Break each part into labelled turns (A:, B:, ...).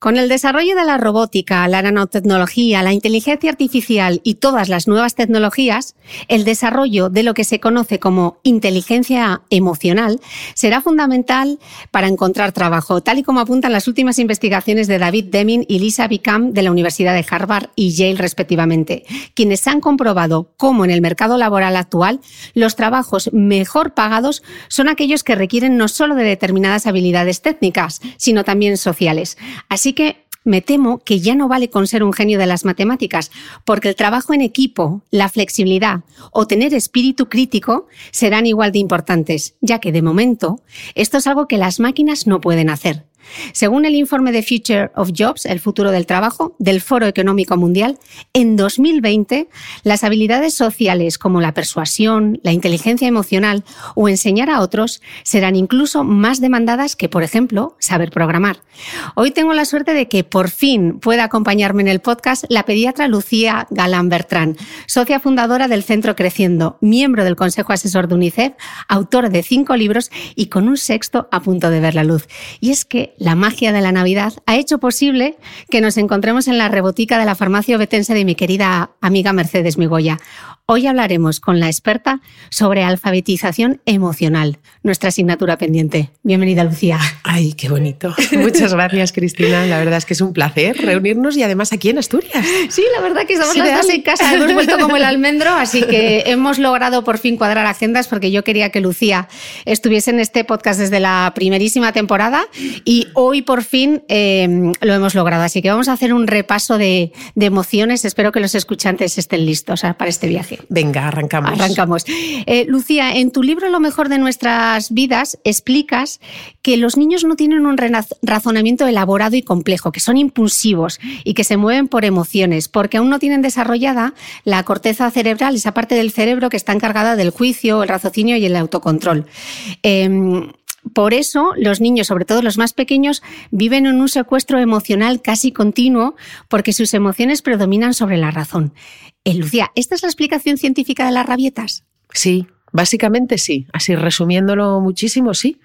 A: Con el desarrollo de la robótica, la nanotecnología, la inteligencia artificial y todas las nuevas tecnologías, el desarrollo de lo que se conoce como inteligencia emocional será fundamental para encontrar trabajo, tal y como apuntan las últimas investigaciones de David Deming y Lisa Bicam de la Universidad de Harvard y Yale respectivamente, quienes han comprobado cómo en el mercado laboral actual los trabajos mejor pagados son aquellos que requieren no solo de determinadas habilidades técnicas, sino también sociales. Así Así que me temo que ya no vale con ser un genio de las matemáticas, porque el trabajo en equipo, la flexibilidad o tener espíritu crítico serán igual de importantes, ya que de momento esto es algo que las máquinas no pueden hacer. Según el informe de Future of Jobs, el futuro del trabajo, del Foro Económico Mundial, en 2020 las habilidades sociales como la persuasión, la inteligencia emocional o enseñar a otros serán incluso más demandadas que, por ejemplo, saber programar. Hoy tengo la suerte de que por fin pueda acompañarme en el podcast la pediatra Lucía Galán Bertrán, socia fundadora del Centro Creciendo, miembro del Consejo Asesor de UNICEF, autora de cinco libros y con un sexto a punto de ver la luz. Y es que la magia de la Navidad ha hecho posible que nos encontremos en la rebotica de la farmacia obetense de mi querida amiga Mercedes Migoya. Hoy hablaremos con la experta sobre alfabetización emocional, nuestra asignatura pendiente. Bienvenida, Lucía.
B: Ay, qué bonito. Muchas gracias, Cristina. La verdad es que es un placer reunirnos y además aquí en Asturias.
A: Sí, la verdad que estamos las dos en casa, hemos vuelto como el almendro, así que hemos logrado por fin cuadrar agendas porque yo quería que Lucía estuviese en este podcast desde la primerísima temporada y hoy por fin eh, lo hemos logrado. Así que vamos a hacer un repaso de, de emociones. Espero que los escuchantes estén listos para este viaje.
B: Venga, arrancamos.
A: Arrancamos. Eh, Lucía, en tu libro Lo mejor de nuestras vidas explicas que los niños no tienen un razonamiento elaborado y complejo, que son impulsivos y que se mueven por emociones, porque aún no tienen desarrollada la corteza cerebral, esa parte del cerebro que está encargada del juicio, el raciocinio y el autocontrol. Em, por eso los niños, sobre todo los más pequeños, viven en un secuestro emocional casi continuo porque sus emociones predominan sobre la razón. Eh, Lucía, ¿esta es la explicación científica de las rabietas?
B: Sí, básicamente sí. Así resumiéndolo muchísimo, sí.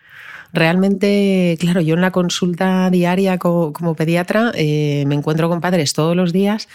B: Realmente, claro, yo en la consulta diaria como, pediatra eh, me encuentro con padres todos los días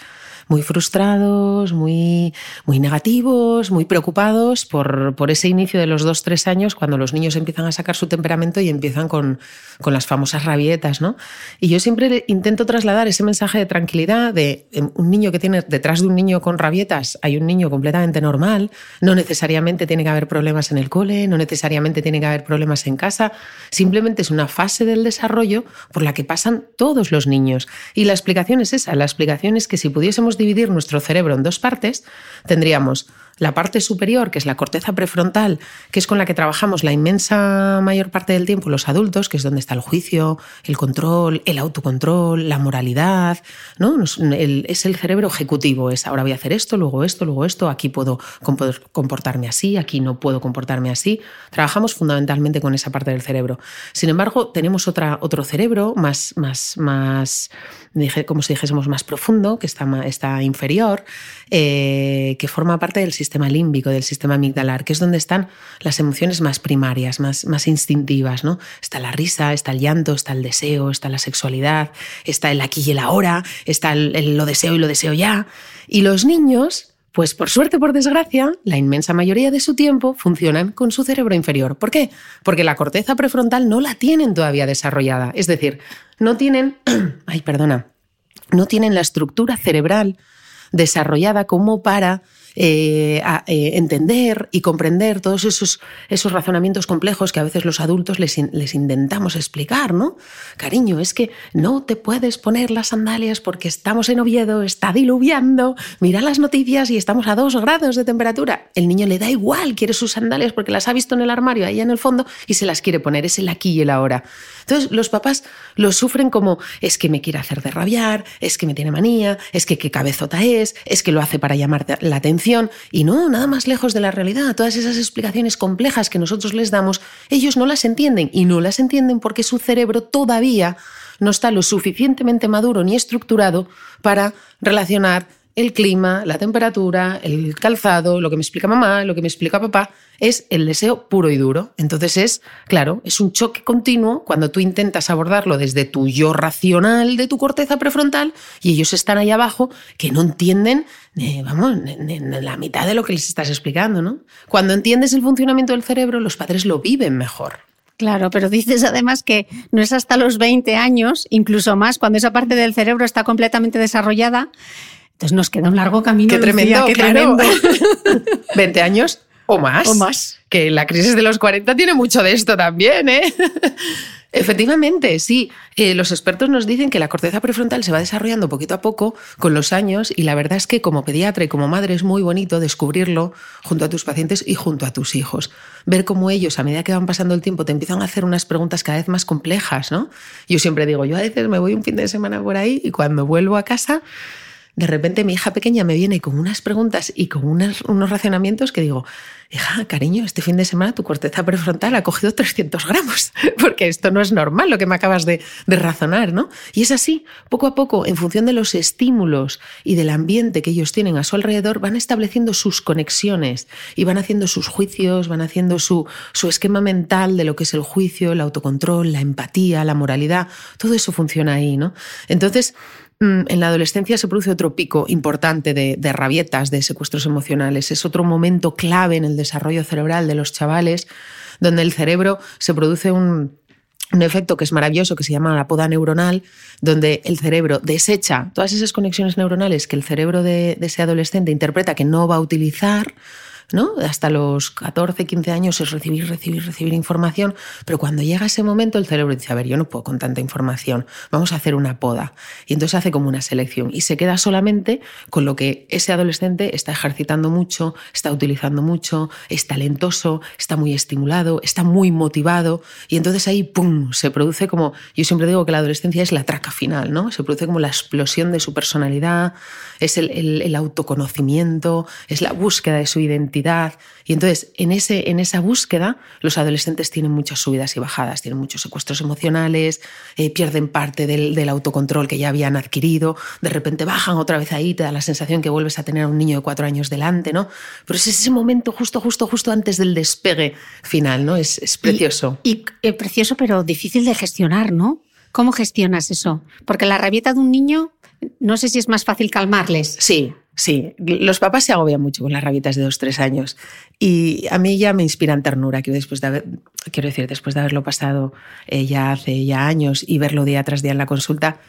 B: muy frustrados, muy, muy negativos, muy preocupados por, por ese inicio de los dos, tres años, cuando los niños empiezan a sacar su temperamento y empiezan con, con las famosas rabietas, ¿no? Y yo siempre intento trasladar ese mensaje de tranquilidad de em, un niño que tiene detrás de un niño con rabietas hay un niño completamente normal, no necesariamente tiene que haber problemas en el cole, no necesariamente tiene que haber problemas en casa, simplemente es una fase del desarrollo por la que pasan todos los niños. Y la explicación es esa, la explicación es que si pudiésemos dividir nuestro cerebro en dos partes, tendríamos la parte superior, que es la corteza prefrontal, que es con la que trabajamos la inmensa mayor parte del tiempo los adultos, que es donde está el juicio, el control, el autocontrol, la moralidad, ¿no? es el cerebro ejecutivo, es ahora voy a hacer esto, luego esto, luego esto, aquí puedo comportarme así, aquí no puedo comportarme así. Trabajamos fundamentalmente con esa parte del cerebro. Sin embargo, tenemos otra, otro cerebro más, más, más, como si dijésemos, más profundo, que está, está inferior, eh, que forma parte del sistema límbico, del sistema amigdalar, que es donde están las emociones más primarias, más, más instintivas. ¿no? Está la risa, está el llanto, está el deseo, está la sexualidad, está el aquí y el ahora, está el, lo deseo y lo deseo ya. Y los niños pues por suerte o por desgracia, la inmensa mayoría de su tiempo funcionan con su cerebro inferior. ¿Por qué? Porque la corteza prefrontal no la tienen todavía desarrollada. Es decir, no tienen, ay, perdona, no tienen la estructura cerebral desarrollada como para eh, eh, entender y comprender todos esos, esos razonamientos complejos que a veces los adultos les, les, intentamos explicar, ¿no? Cariño, es que no te puedes poner las sandalias porque estamos en Oviedo, está diluviando, mira las noticias y estamos a dos grados de temperatura. El niño le da igual, quiere sus sandalias porque las ha visto en el armario ahí en el fondo y se las quiere poner, es el aquí y el ahora. Entonces los papás lo sufren como es que me quiere hacer de rabiar, es que me tiene manía, es que qué cabezota es, es que lo hace para llamar la atención y no, nada más lejos de la realidad. Todas esas explicaciones complejas que nosotros les damos, ellos no las entienden y no las entienden porque su cerebro todavía no está lo suficientemente maduro ni estructurado para relacionar el clima, la temperatura, el calzado, lo que me explica mamá, lo que me explica papá, es el deseo puro y duro. Entonces es, claro, es un choque continuo cuando tú intentas abordarlo desde tu yo racional de tu corteza prefrontal y ellos están ahí abajo que no entienden, eh, vamos, la mitad de lo que les estás explicando, ¿no? Cuando entiendes el funcionamiento del cerebro, los padres lo viven mejor.
A: Claro, pero dices además que no es hasta los 20 años, incluso más, cuando esa parte del cerebro está completamente desarrollada, entonces nos queda un largo camino.
B: Qué tremendo, qué tremendo. 20 años o más.
A: O más.
B: Que la crisis de los 40 tiene mucho de esto también, ¿eh? Efectivamente, sí. Eh, los expertos nos dicen que la corteza prefrontal se va desarrollando poquito a poco con los años y la verdad es que como pediatra y como madre es muy bonito descubrirlo junto a tus pacientes y junto a tus hijos. Ver cómo ellos a medida que van pasando el tiempo te empiezan a hacer unas preguntas cada vez más complejas, ¿no? Yo siempre digo, yo a veces me voy un fin de semana por ahí y cuando vuelvo a casa de repente mi hija pequeña me viene con unas preguntas y con unos racionamientos que digo, hija, cariño, este fin de semana tu corteza prefrontal ha cogido 300 gramos, porque esto no es normal lo que me acabas de, razonar, ¿no? Y es así, poco a poco, en función de los estímulos y del ambiente que ellos tienen a su alrededor, van estableciendo sus conexiones y van haciendo sus juicios, van haciendo su, esquema mental de lo que es el juicio, el autocontrol, la empatía, la moralidad, todo eso funciona ahí, ¿no? Entonces, en la adolescencia se produce otro pico importante de, rabietas, de secuestros emocionales. Es otro momento clave en el desarrollo cerebral de los chavales, donde el cerebro se produce un, efecto que es maravilloso, que se llama la poda neuronal, donde el cerebro desecha todas esas conexiones neuronales que el cerebro de ese adolescente interpreta que no va a utilizar ¿no? Hasta los 14, 15 años es recibir, recibir, recibir información, pero cuando llega ese momento el cerebro dice, a ver, yo no puedo con tanta información, vamos a hacer una poda. Y entonces hace como una selección y se queda solamente con lo que ese adolescente está ejercitando mucho, está utilizando mucho, es talentoso, está muy estimulado, está muy motivado y entonces ahí, ¡pum!, se produce como, yo siempre digo que la adolescencia es la traca final, ¿no? Se produce como la explosión de su personalidad, es el autoconocimiento, es la búsqueda de su identidad y entonces, en, ese, en esa búsqueda, los adolescentes tienen muchas subidas y bajadas, tienen muchos secuestros emocionales, eh, pierden parte del, del, autocontrol que ya habían adquirido, de repente bajan otra vez ahí, te da la sensación que vuelves a tener a un niño de cuatro años delante, ¿no? Pero es ese momento justo, justo, justo antes del despegue final, ¿no? Es, es precioso.
A: Y, y precioso, pero difícil de gestionar, ¿no? ¿Cómo gestionas eso? Porque la rabieta de un niño no sé si es más fácil calmarles.
B: Sí, Sí, los papás se agobian mucho con las rabitas de dos, tres años. Y a mí ya me inspiran ternura, que después de quiero decir, después de haberlo pasado eh, ya hace ya años y verlo día tras día en la consulta,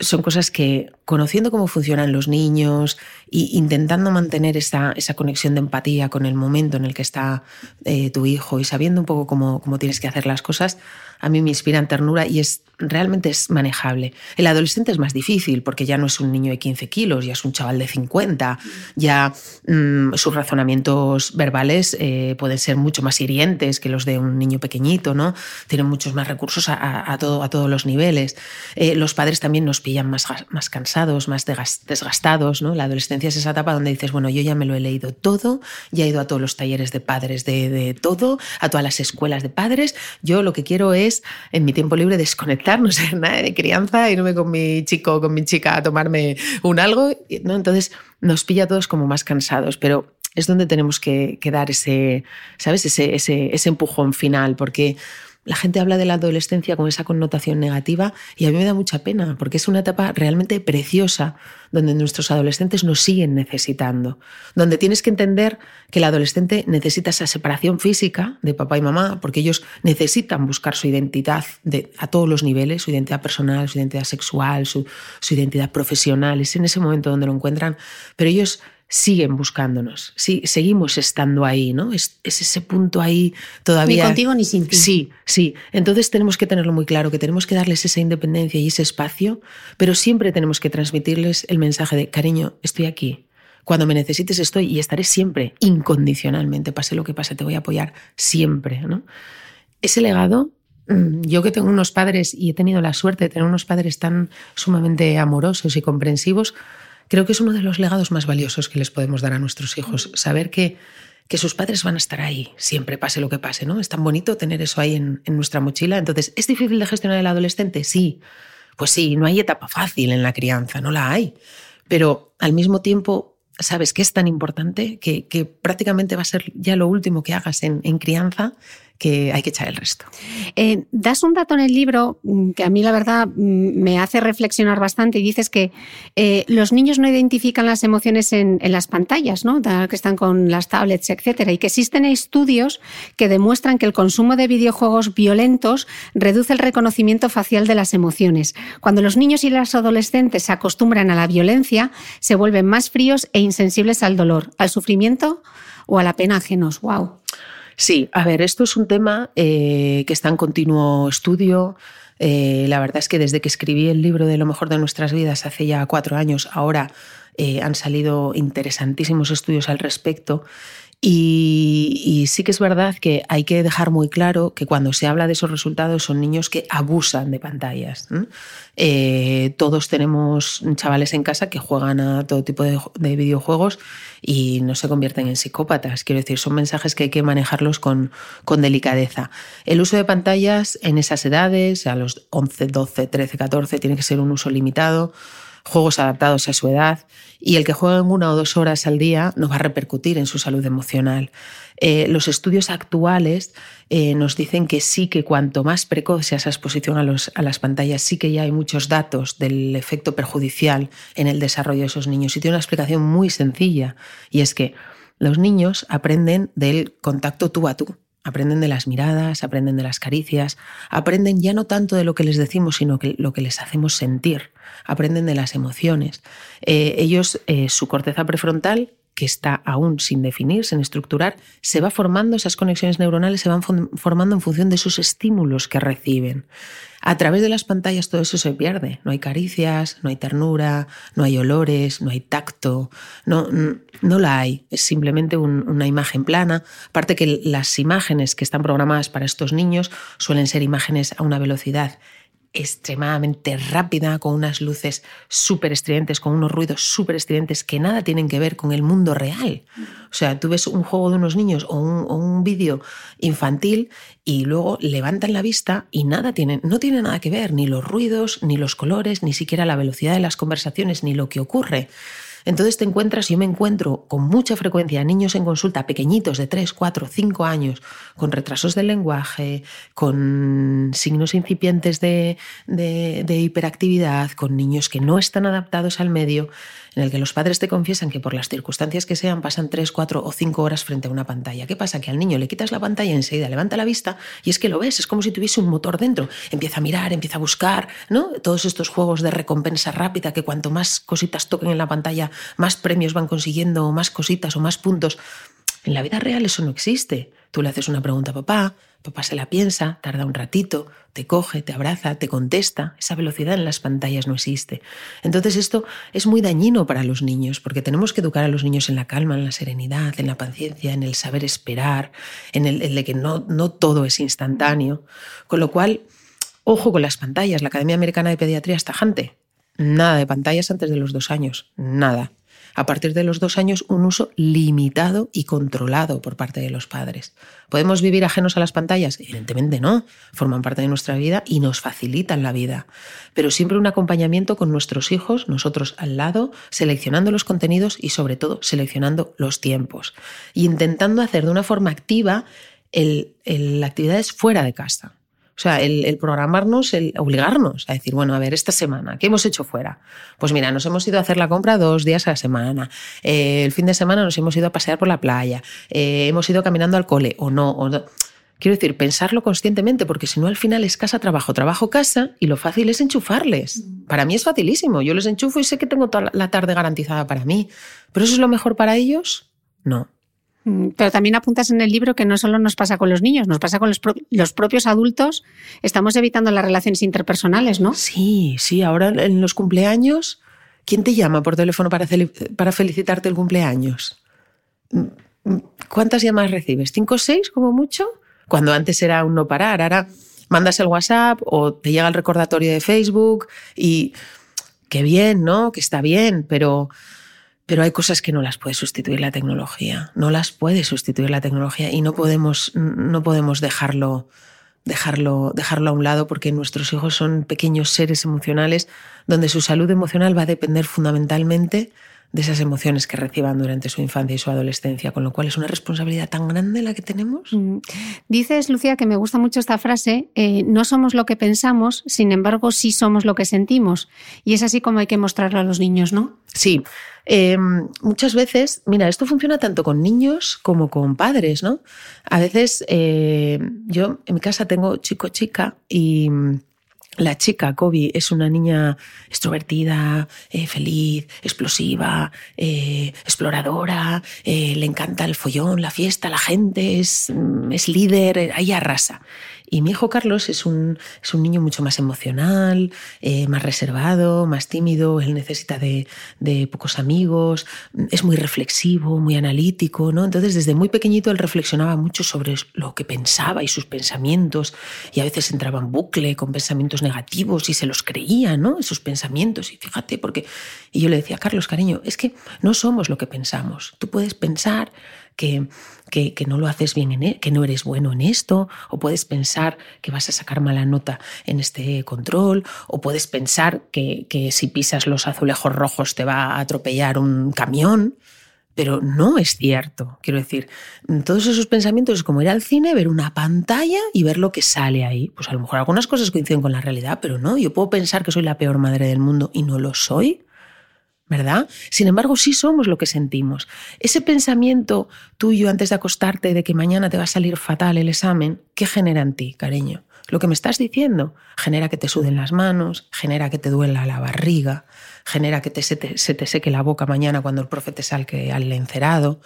B: son cosas que, conociendo cómo funcionan los niños e intentando mantener esa, conexión de empatía con el momento en el que está eh, tu hijo y sabiendo un poco cómo, tienes que hacer las cosas, a mí me inspiran ternura y es realmente es manejable. El adolescente es más difícil porque ya no es un niño de 15 kilos, ya es un chaval de 50, ya mm, sus razonamientos verbales eh, pueden ser mucho más hirientes que los de un niño pequeñito, ¿no? Tienen muchos más recursos a todos los niveles. Eh, los padres también nos pillan más, más cansados, más desgastados, ¿no? La adolescencia es esa etapa donde dices, bueno, yo ya me lo he leído todo, ya he ido a todos los talleres de padres de, todo, a todas las escuelas de padres, yo lo que quiero es, en mi tiempo libre, desconectar no sé nada de crianza, irme con mi chico o con mi chica a tomarme un algo. Entonces nos pilla a todos como más cansados, pero es donde tenemos que, dar ese, ¿sabes? Ese, ese empujón final, porque la gente habla de la adolescencia con esa connotación negativa y a mí me da mucha pena porque es una etapa realmente preciosa donde nuestros adolescentes nos siguen necesitando, donde tienes que entender que el adolescente necesita esa separación física de papá y mamá porque ellos necesitan buscar su identidad de, a todos los niveles, su identidad personal, su identidad sexual, su, su identidad profesional, es en ese momento donde lo encuentran, pero ellos siguen buscándonos, sí, seguimos estando ahí, ¿no? Es, ese punto ahí todavía.
A: Ni contigo ni sin ti.
B: Sí, sí. Entonces tenemos que tenerlo muy claro, que tenemos que darles esa independencia y ese espacio, pero siempre tenemos que transmitirles el mensaje de, cariño, estoy aquí. Cuando me necesites estoy y estaré siempre, incondicionalmente, pase lo que pase, te voy a apoyar siempre, ¿no? Ese legado mm, yo que tengo unos padres y he tenido la suerte de tener unos padres tan sumamente amorosos y comprensivos, Creo que es uno de los legados más valiosos que les podemos dar a nuestros hijos, saber que, que sus padres van a estar ahí, siempre pase lo que pase, ¿no? Es tan bonito tener eso ahí en, en nuestra mochila. Entonces, ¿es difícil de gestionar el adolescente? Sí. Pues sí, no hay etapa fácil en la crianza, no la hay. Pero al mismo tiempo, sabes que es tan importante que, que prácticamente va a ser ya lo último que hagas en, en crianza que hay que echar el resto.
A: Eh, das un dato en el libro mm, que a mí la verdad mm, me hace reflexionar bastante y dices que eh, los niños no identifican las emociones en, las pantallas, ¿no? que están con las tablets, etcétera, y que existen estudios que demuestran que el consumo de videojuegos violentos reduce el reconocimiento facial de las emociones. Cuando los niños y las adolescentes se acostumbran a la violencia, se vuelven más fríos e insensibles al dolor, al sufrimiento o a la pena ajenos. ¡Wow!
B: Sí, a ver, esto es un tema eh, que está en continuo estudio. Eh, la verdad es que desde que escribí el libro de lo mejor de nuestras vidas hace ya cuatro años, ahora eh, han salido interesantísimos estudios al respecto. Y, sí que es verdad que hay que dejar muy claro que cuando se habla de esos resultados son niños que abusan de pantallas. Eh, todos tenemos chavales en casa que juegan a todo tipo de, videojuegos y no se convierten en psicópatas. Quiero decir, son mensajes que hay que manejarlos con, delicadeza. El uso de pantallas en esas edades, a los 11, 12, 13, 14, tiene que ser un uso limitado juegos adaptados a su edad y el que jueguen una o dos horas al día no va a repercutir en su salud emocional. Eh, los estudios actuales eh, nos dicen que sí que cuanto más precoz sea esa exposición a, los, a las pantallas, sí que ya hay muchos datos del efecto perjudicial en el desarrollo de esos niños. Y tiene una explicación muy sencilla y es que los niños aprenden del contacto tú a tú aprenden de las miradas, aprenden de las caricias, aprenden ya no tanto de lo que les decimos, sino que lo que les hacemos sentir, aprenden de las emociones. Eh, ellos, eh, su corteza prefrontal que está aún sin definir, sin estructurar, se va formando, esas conexiones neuronales se van formando en función de esos estímulos que reciben. A través de las pantallas todo eso se pierde. No hay caricias, no hay ternura, no hay olores, no hay tacto, no, no la hay. Es simplemente una imagen plana. Aparte que las imágenes que están programadas para estos niños suelen ser imágenes a una velocidad extremadamente rápida, con unas luces súper estridentes, con unos ruidos súper estridentes que nada tienen que ver con el mundo real. O sea, tú ves un juego de unos niños o un, vídeo infantil y luego levantan la vista y nada tienen, no tiene nada que ver, ni los ruidos, ni los colores, ni siquiera la velocidad de las conversaciones, ni lo que ocurre. Entonces te encuentras, yo me encuentro con mucha frecuencia niños en consulta pequeñitos de 3, 4, 5 años, con retrasos del lenguaje, con signos incipientes de, de hiperactividad, con niños que no están adaptados al medio en el que los padres te confiesan que por las circunstancias que sean pasan 3, 4 o 5 horas frente a una pantalla. ¿Qué pasa? Que al niño le quitas la pantalla y enseguida levanta la vista y es que lo ves, es como si tuviese un motor dentro. Empieza a mirar, empieza a buscar, ¿no? Todos estos juegos de recompensa rápida que cuanto más cositas toquen en la pantalla, más premios van consiguiendo, o más cositas o más puntos. En la vida real eso no existe. Tú le haces una pregunta a papá, papá se la piensa, tarda un ratito, te coge, te abraza, te contesta. Esa velocidad en las pantallas no existe. Entonces esto es muy dañino para los niños, porque tenemos que educar a los niños en la calma, en la serenidad, en la paciencia, en el saber esperar, en el, de que no, no todo es instantáneo. Con lo cual, ojo con las pantallas. La Academia Americana de Pediatría es tajante. Nada de pantallas antes de los dos años. Nada a partir de los dos años un uso limitado y controlado por parte de los padres. ¿Podemos vivir ajenos a las pantallas? Evidentemente no, forman parte de nuestra vida y nos facilitan la vida, pero siempre un acompañamiento con nuestros hijos, nosotros al lado, seleccionando los contenidos y sobre todo seleccionando los tiempos y intentando hacer de una forma activa el, actividades fuera de casa. O sea, el, programarnos, el obligarnos a decir, bueno, a ver, esta semana, ¿qué hemos hecho fuera? Pues mira, nos hemos ido a hacer la compra dos días a la semana. Eh, el fin de semana nos hemos ido a pasear por la playa. Eh, hemos ido caminando al cole o no, o no. Quiero decir, pensarlo conscientemente, porque si no al final es casa, trabajo, trabajo, casa, y lo fácil es enchufarles. Para mí es facilísimo. Yo les enchufo y sé que tengo toda la tarde garantizada para mí. ¿Pero eso es lo mejor para ellos? No.
A: Mm, pero también apuntas en el libro que no solo nos pasa con los niños, nos pasa con los, propios adultos. Estamos evitando las relaciones interpersonales, ¿no?
B: Sí, sí. Ahora en los cumpleaños, ¿quién te llama por teléfono para, para felicitarte el cumpleaños? Mm, mm, ¿Cuántas llamadas recibes? ¿Cinco o seis como mucho? Cuando antes era un no parar, ahora mandas el WhatsApp o te llega el recordatorio de Facebook y qué bien, ¿no? Que está bien, pero pero hay cosas que no las puede sustituir la tecnología, no las puede sustituir la tecnología y no podemos, no podemos dejarlo, dejarlo, dejarlo a un lado porque nuestros hijos son pequeños seres emocionales donde su salud emocional va a depender fundamentalmente de esas emociones que reciban durante su infancia y su adolescencia, con lo cual es una responsabilidad tan grande la que tenemos. Mm.
A: Dices, Lucía, que me gusta mucho esta frase, eh, no somos lo que pensamos, sin embargo sí somos lo que sentimos. Y es así como hay que mostrarlo a los niños, ¿no?
B: Sí. Em, muchas veces, mira, esto funciona tanto con niños como con padres, ¿no? A veces eh, yo en mi casa tengo chico-chica y la chica, Kobe, es una niña extrovertida, eh, feliz, explosiva, eh, exploradora, eh, le encanta el follón, la fiesta, la gente, es, mm, es líder, ahí arrasa. Y mi hijo Carlos es un, es un niño mucho más emocional, eh, más reservado, más tímido, él necesita de, de, pocos amigos, es muy reflexivo, muy analítico, ¿no? Entonces desde muy pequeñito él reflexionaba mucho sobre lo que pensaba y sus pensamientos y a veces entraba en bucle con pensamientos negativos y se los creía, ¿no? Esos pensamientos y fíjate, porque... Y yo le decía, Carlos, cariño, es que no somos lo que pensamos. Tú puedes pensar que, que, no lo haces bien, en e, que no eres bueno en esto, o puedes pensar que vas a sacar mala nota en este control, o puedes pensar que, que si pisas los azulejos rojos te va a atropellar un camión. Pero no es cierto. Quiero decir, todos esos pensamientos es como ir al cine, ver una pantalla y ver lo que sale ahí. Pues a lo mejor algunas cosas coinciden con la realidad, pero no. Yo puedo pensar que soy la peor madre del mundo y no lo soy. ¿Verdad? Sin embargo, sí somos lo que sentimos. Ese pensamiento tuyo antes de acostarte de que mañana te va a salir fatal el examen, ¿qué genera en ti, cariño? Lo que me estás diciendo genera que te suden las manos, genera que te duela la barriga, genera que te, se, te, seque la boca mañana cuando el profe te salque al encerado,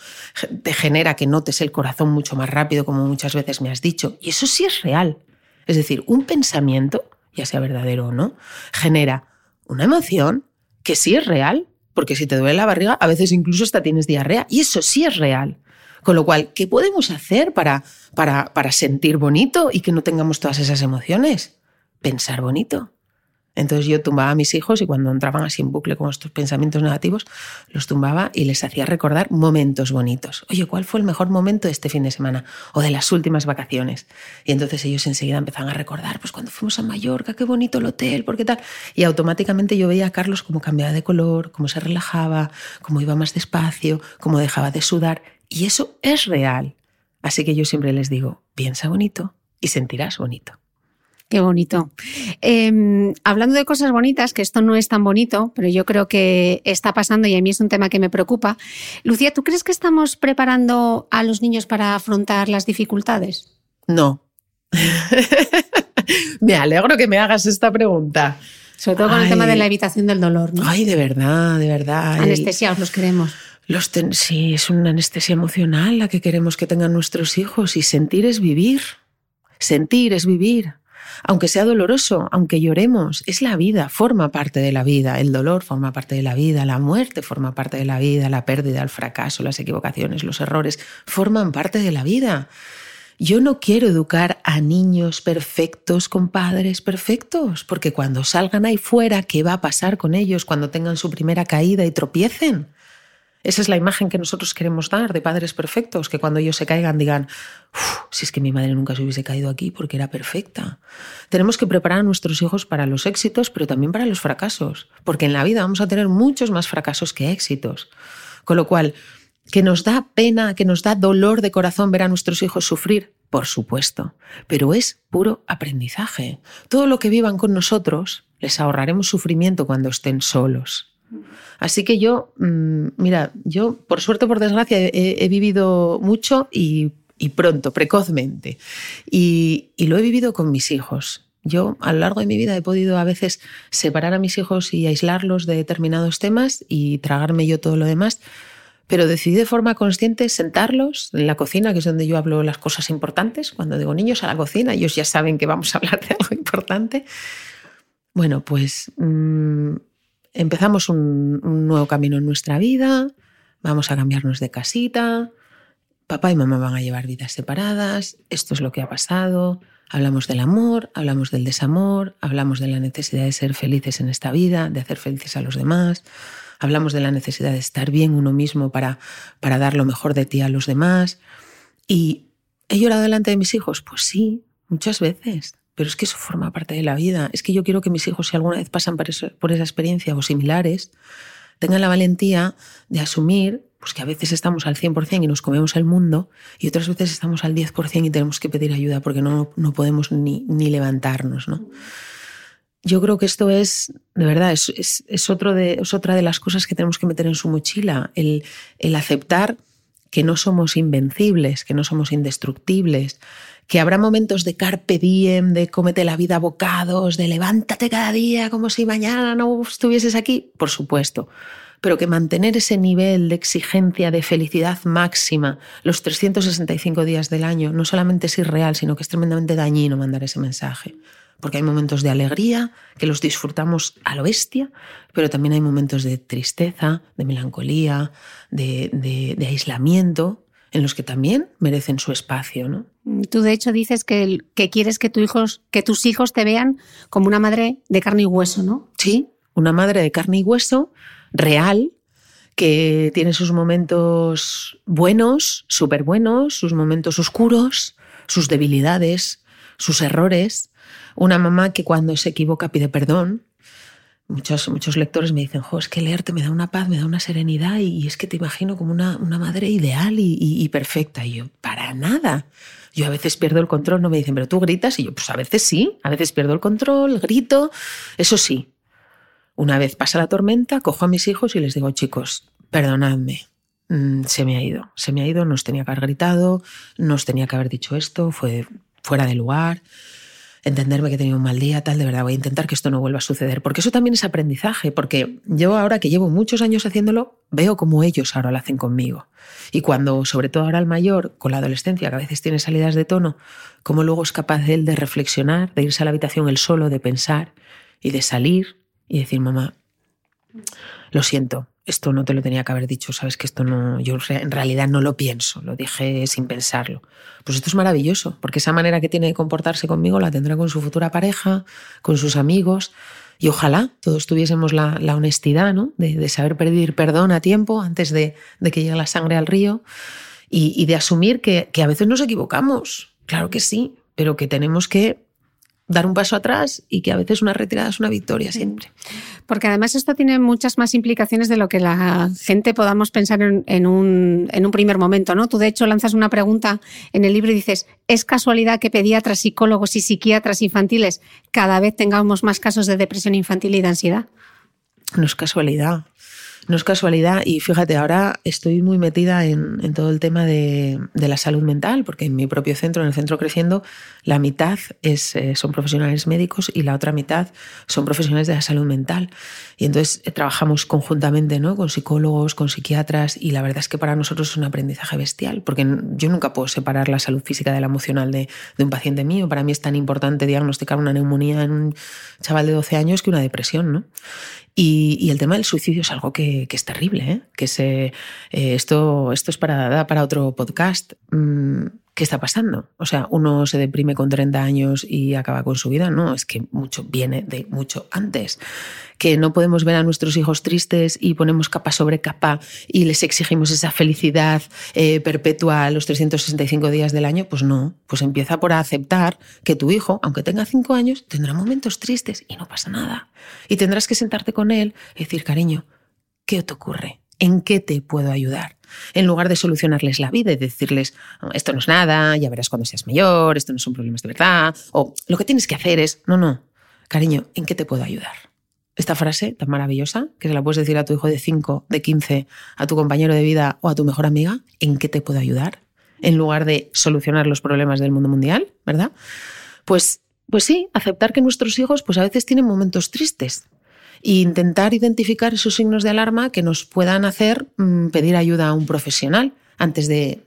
B: te genera que notes el corazón mucho más rápido, como muchas veces me has dicho. Y eso sí es real. Es decir, un pensamiento, ya sea verdadero o no, genera una emoción que sí es real, porque si te duele la barriga, a veces incluso hasta tienes diarrea, y eso sí es real. Con lo cual, ¿qué podemos hacer para, para, para sentir bonito y que no tengamos todas esas emociones? Pensar bonito. Entonces yo tumbaba a mis hijos y cuando entraban así en bucle con estos pensamientos negativos, los tumbaba y les hacía recordar momentos bonitos. Oye, ¿cuál fue el mejor momento de este fin de semana o de las últimas vacaciones? Y entonces ellos enseguida empezaban a recordar, pues cuando fuimos a Mallorca, qué bonito el hotel, por qué tal. Y automáticamente yo veía a Carlos cómo cambiaba de color, cómo se relajaba, cómo iba más despacio, cómo dejaba de sudar. Y eso es real. Así que yo siempre les digo, piensa bonito y sentirás bonito.
A: Qué bonito. Em, hablando de cosas bonitas, que esto no es tan bonito, pero yo creo que está pasando y a mí es un tema que me preocupa. Lucía, ¿tú crees que estamos preparando a los niños para afrontar las dificultades?
B: No. me alegro que me hagas esta pregunta.
A: Sobre todo con el tema de la evitación del dolor. ¿no?
B: Ay, de verdad, de verdad.
A: Anestesiados los queremos.
B: Los sí, es una anestesia emocional la que queremos que tengan nuestros hijos y sentir es vivir. Sentir es vivir aunque sea doloroso, aunque lloremos, es la vida, forma parte de la vida, el dolor forma parte de la vida, la muerte forma parte de la vida, la pérdida, el fracaso, las equivocaciones, los errores, forman parte de la vida. Yo no quiero educar a niños perfectos con padres perfectos, porque cuando salgan ahí fuera, ¿qué va a pasar con ellos cuando tengan su primera caída y tropiecen? Esa es la imagen que nosotros queremos dar de padres perfectos, que cuando ellos se caigan digan, si es que mi madre nunca se hubiese caído aquí porque era perfecta. Tenemos que preparar a nuestros hijos para los éxitos, pero también para los fracasos, porque en la vida vamos a tener muchos más fracasos que éxitos. Con lo cual, que nos da pena, que nos da dolor de corazón ver a nuestros hijos sufrir, por supuesto, pero es puro aprendizaje. Todo lo que vivan con nosotros, les ahorraremos sufrimiento cuando estén solos. Así que yo, mm, mira, yo por suerte, por desgracia, he, vivido mucho y, pronto, precozmente. Y, lo he vivido con mis hijos. Yo a lo largo de mi vida he podido a veces separar a mis hijos y aislarlos de determinados temas y tragarme yo todo lo demás, pero decidí de forma consciente sentarlos en la cocina, que es donde yo hablo las cosas importantes. Cuando digo niños a la cocina, ellos ya saben que vamos a hablar de algo importante. Bueno, pues mm, empezamos un, nuevo camino en nuestra vida, vamos a cambiarnos de casita, papá y mamá van a llevar vidas separadas, esto es lo que ha pasado, hablamos del amor, hablamos del desamor, hablamos de la necesidad de ser felices en esta vida, de hacer felices a los demás, hablamos de la necesidad de estar bien uno mismo para, para dar lo mejor de ti a los demás. ¿Y he llorado delante de mis hijos? Pues sí, muchas veces pero es que eso forma parte de la vida. Es que yo quiero que mis hijos, si alguna vez pasan por, esa experiencia o similares, tengan la valentía de asumir pues que a veces estamos al 100% y nos comemos el mundo y otras veces estamos al 10% y tenemos que pedir ayuda porque no, no podemos ni, ni levantarnos. ¿no? Yo creo que esto es, de verdad, es, es, otro es otra de las cosas que tenemos que meter en su mochila, el, el aceptar que no somos invencibles, que no somos indestructibles, que habrá momentos de carpe diem, de cómete la vida a bocados, de levántate cada día como si mañana no estuvieses aquí, por supuesto, pero que mantener ese nivel de exigencia, de felicidad máxima los 365 días del año no solamente es irreal, sino que es tremendamente dañino mandar ese mensaje. Porque hay momentos de alegría que los disfrutamos a lo bestia, pero también hay momentos de tristeza, de melancolía, de, de aislamiento, en los que también merecen su espacio, ¿no?
A: Tú de hecho dices que, que quieres que, tu hijos, que tus hijos te vean como una madre de carne y hueso, ¿no?
B: Sí, una madre de carne y hueso, real, que tiene sus momentos buenos, súper buenos, sus momentos oscuros, sus debilidades, sus errores. Una mamá que cuando se equivoca pide perdón, Muchos, muchos lectores me dicen, jo, es que leerte me da una paz, me da una serenidad y, es que te imagino como una, una madre ideal y, perfecta. Y yo, para nada. Yo a veces pierdo el control, no me dicen, pero tú gritas y yo, pues a veces sí, a veces pierdo el control, grito, eso sí. Una vez pasa la tormenta, cojo a mis hijos y les digo, chicos, perdonadme, mm, se me ha ido, se me ha ido, no os tenía que haber gritado, no os tenía que haber dicho esto, fue fuera de lugar entenderme que he tenido un mal día, tal, de verdad voy a intentar que esto no vuelva a suceder, porque eso también es aprendizaje, porque yo ahora que llevo muchos años haciéndolo, veo como ellos ahora lo hacen conmigo. Y cuando, sobre todo ahora el mayor, con la adolescencia, que a veces tiene salidas de tono, cómo luego es capaz él de reflexionar, de irse a la habitación él solo, de pensar y de salir y decir, mamá, lo siento, esto no te lo tenía que haber dicho, sabes que esto no, yo en realidad no lo pienso, lo dije sin pensarlo. Pues esto es maravilloso, porque esa manera que tiene de comportarse conmigo la tendrá con su futura pareja, con sus amigos, y ojalá todos tuviésemos la, honestidad ¿no? de, saber pedir perdón a tiempo antes de, que llegue la sangre al río y, de asumir que, que a veces nos equivocamos. Claro que sí, pero que tenemos que dar un paso atrás y que a veces una retirada es una victoria siempre.
A: Porque además esto tiene muchas más implicaciones de lo que la gente podamos pensar en, un, en, un, primer momento. ¿no? Tú de hecho lanzas una pregunta en el libro y dices, ¿es casualidad que pediatras, psicólogos y psiquiatras infantiles cada vez tengamos más casos de depresión infantil y de ansiedad?
B: No es casualidad. No es casualidad y fíjate, ahora estoy muy metida en, todo el tema de, la salud mental, porque en mi propio centro, en el centro creciendo, la mitad es, eh, son profesionales médicos y la otra mitad son profesionales de la salud mental. Y entonces eh, trabajamos conjuntamente ¿no? con psicólogos, con psiquiatras y la verdad es que para nosotros es un aprendizaje bestial, porque yo nunca puedo separar la salud física de la emocional de, de un paciente mío. Para mí es tan importante diagnosticar una neumonía en un chaval de 12 años que una depresión. ¿no? Y, el tema del suicidio es algo que, es terrible, ¿eh? que se, eh, esto, esto es para, para otro podcast. Mm, ¿Qué está pasando? O sea, uno se deprime con 30 años y acaba con su vida. No, es que mucho viene de mucho antes. Que no podemos ver a nuestros hijos tristes y ponemos capa sobre capa y les exigimos esa felicidad eh, perpetua a los 365 días del año. Pues no, pues empieza por aceptar que tu hijo, aunque tenga 5 años, tendrá momentos tristes y no pasa nada. Y tendrás que sentarte con él y decir, cariño, ¿qué te ocurre? ¿En qué te puedo ayudar? en lugar de solucionarles la vida y decirles, esto no es nada, ya verás cuando seas mayor, esto no son problemas de verdad, o lo que tienes que hacer es, no, no, cariño, ¿en qué te puedo ayudar? Esta frase tan maravillosa, que se la puedes decir a tu hijo de 5, de 15, a tu compañero de vida o a tu mejor amiga, ¿en qué te puedo ayudar? En lugar de solucionar los problemas del mundo mundial, ¿verdad? Pues, pues sí, aceptar que nuestros hijos pues a veces tienen momentos tristes e intentar identificar esos signos de alarma que nos puedan hacer mm, pedir ayuda a un profesional antes de,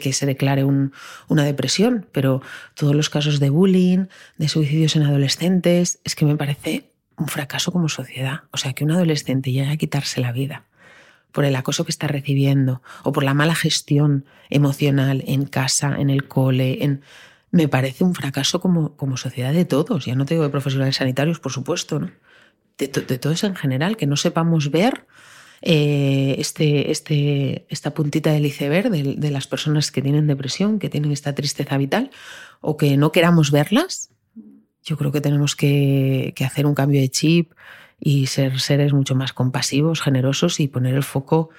B: que se declare una depresión. Pero todos los casos de bullying, de suicidios en adolescentes, es que me parece un fracaso como sociedad. O sea, que un adolescente llegue a quitarse la vida por el acoso que está recibiendo o por la mala gestión emocional en casa, en el cole, en... me parece un fracaso como, como sociedad de todos. Ya no te digo de profesionales sanitarios, por supuesto, ¿no? De, todos en general, que no sepamos ver eh, este, este, esta puntita del iceberg de, las personas que tienen depresión, que tienen esta tristeza vital, o que no queramos verlas. Yo creo que tenemos que, que hacer un cambio de chip y ser seres mucho más compasivos, generosos y poner el foco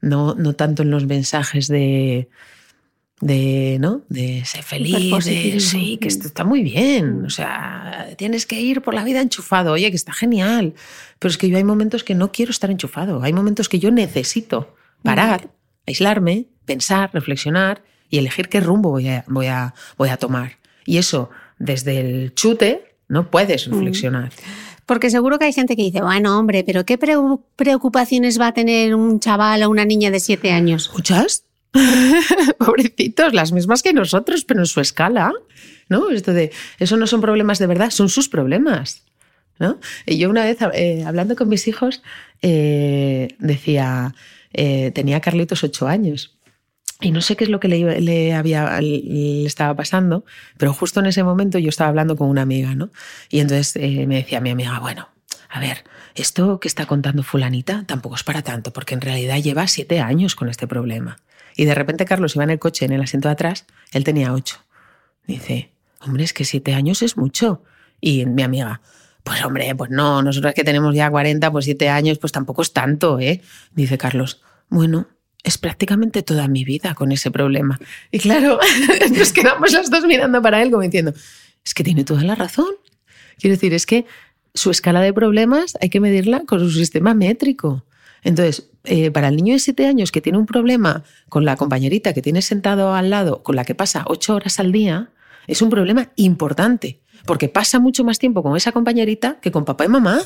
B: no, no tanto en los mensajes de de, ¿no? de ser feliz, de, sí, que esto está muy bien, o sea, tienes que ir por la vida enchufado, oye, que está genial, pero es que yo hay momentos que no quiero estar enchufado, hay momentos que yo necesito parar, aislarme, pensar, reflexionar y elegir qué rumbo voy a, voy a, voy a tomar. Y eso, desde el chute, no puedes reflexionar.
A: Porque seguro que hay gente que dice, bueno, hombre, pero ¿qué preocupaciones va a tener un chaval o una niña de siete años?
B: ¿Muchas? Pobrecitos, las mismas que nosotros, pero en su escala. ¿no? Esto de, eso no son problemas de verdad, son sus problemas. ¿no? Y yo una vez, eh, hablando con mis hijos, eh, decía, eh, tenía Carlitos ocho años. Y no sé qué es lo que le, había, le estaba pasando, pero justo en ese momento yo estaba hablando con una amiga, ¿no? Y entonces me decía mi amiga, bueno, a ver, esto que está contando fulanita tampoco es para tanto, porque en realidad lleva siete años con este problema. Y de repente Carlos iba en el coche, en el asiento de atrás, él tenía ocho. Dice, hombre, es que siete años es mucho. Y mi amiga, pues hombre, pues no, nosotros que tenemos ya 40, pues siete años, pues tampoco es tanto, ¿eh? Dice Carlos, bueno, es prácticamente toda mi vida con ese problema. Y claro, nos quedamos las dos mirando para él como diciendo, es que tiene toda la razón. Quiero decir, es que su escala de problemas hay que medirla con su sistema métrico. Entonces, eh, para el niño de siete años que tiene un problema con la compañerita que tiene sentado al lado, con la que pasa ocho horas al día, es un problema importante, porque pasa mucho más tiempo con esa compañerita que con papá y mamá.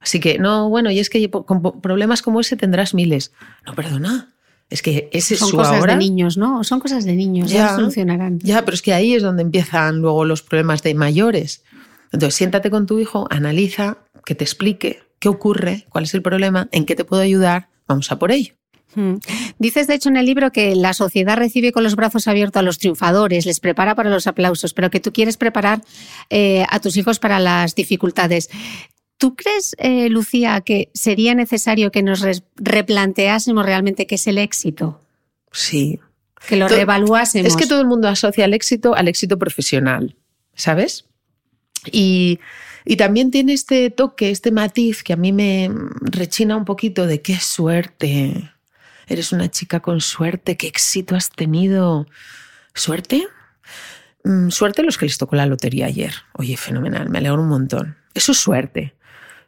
B: Así que, no, bueno, y es que con problemas como ese tendrás miles. No, perdona. Es que ese
A: Son
B: su
A: cosas de niños, ¿no? Son cosas de niños, ya, ya solucionarán.
B: Ya, pero es que ahí es donde empiezan luego los problemas de mayores. Entonces, siéntate con tu hijo, analiza, que te explique qué ocurre, cuál es el problema, en qué te puedo ayudar, vamos a por ello.
A: Hmm. Dices, de hecho, en el libro que la sociedad recibe con los brazos abiertos a los triunfadores, les prepara para los aplausos, pero que tú quieres preparar eh, a tus hijos para las dificultades. ¿Tú crees, eh, Lucía, que sería necesario que nos replanteásemos realmente qué es el éxito?
B: Sí.
A: Que lo reevaluásemos.
B: Es que todo el mundo asocia el éxito al éxito profesional, ¿sabes? Y, y también tiene este toque, este matiz que a mí me rechina un poquito de qué suerte. Eres una chica con suerte, qué éxito has tenido. ¿Suerte? Mm, suerte los que les tocó la lotería ayer. Oye, fenomenal, me alegro un montón. Eso es suerte.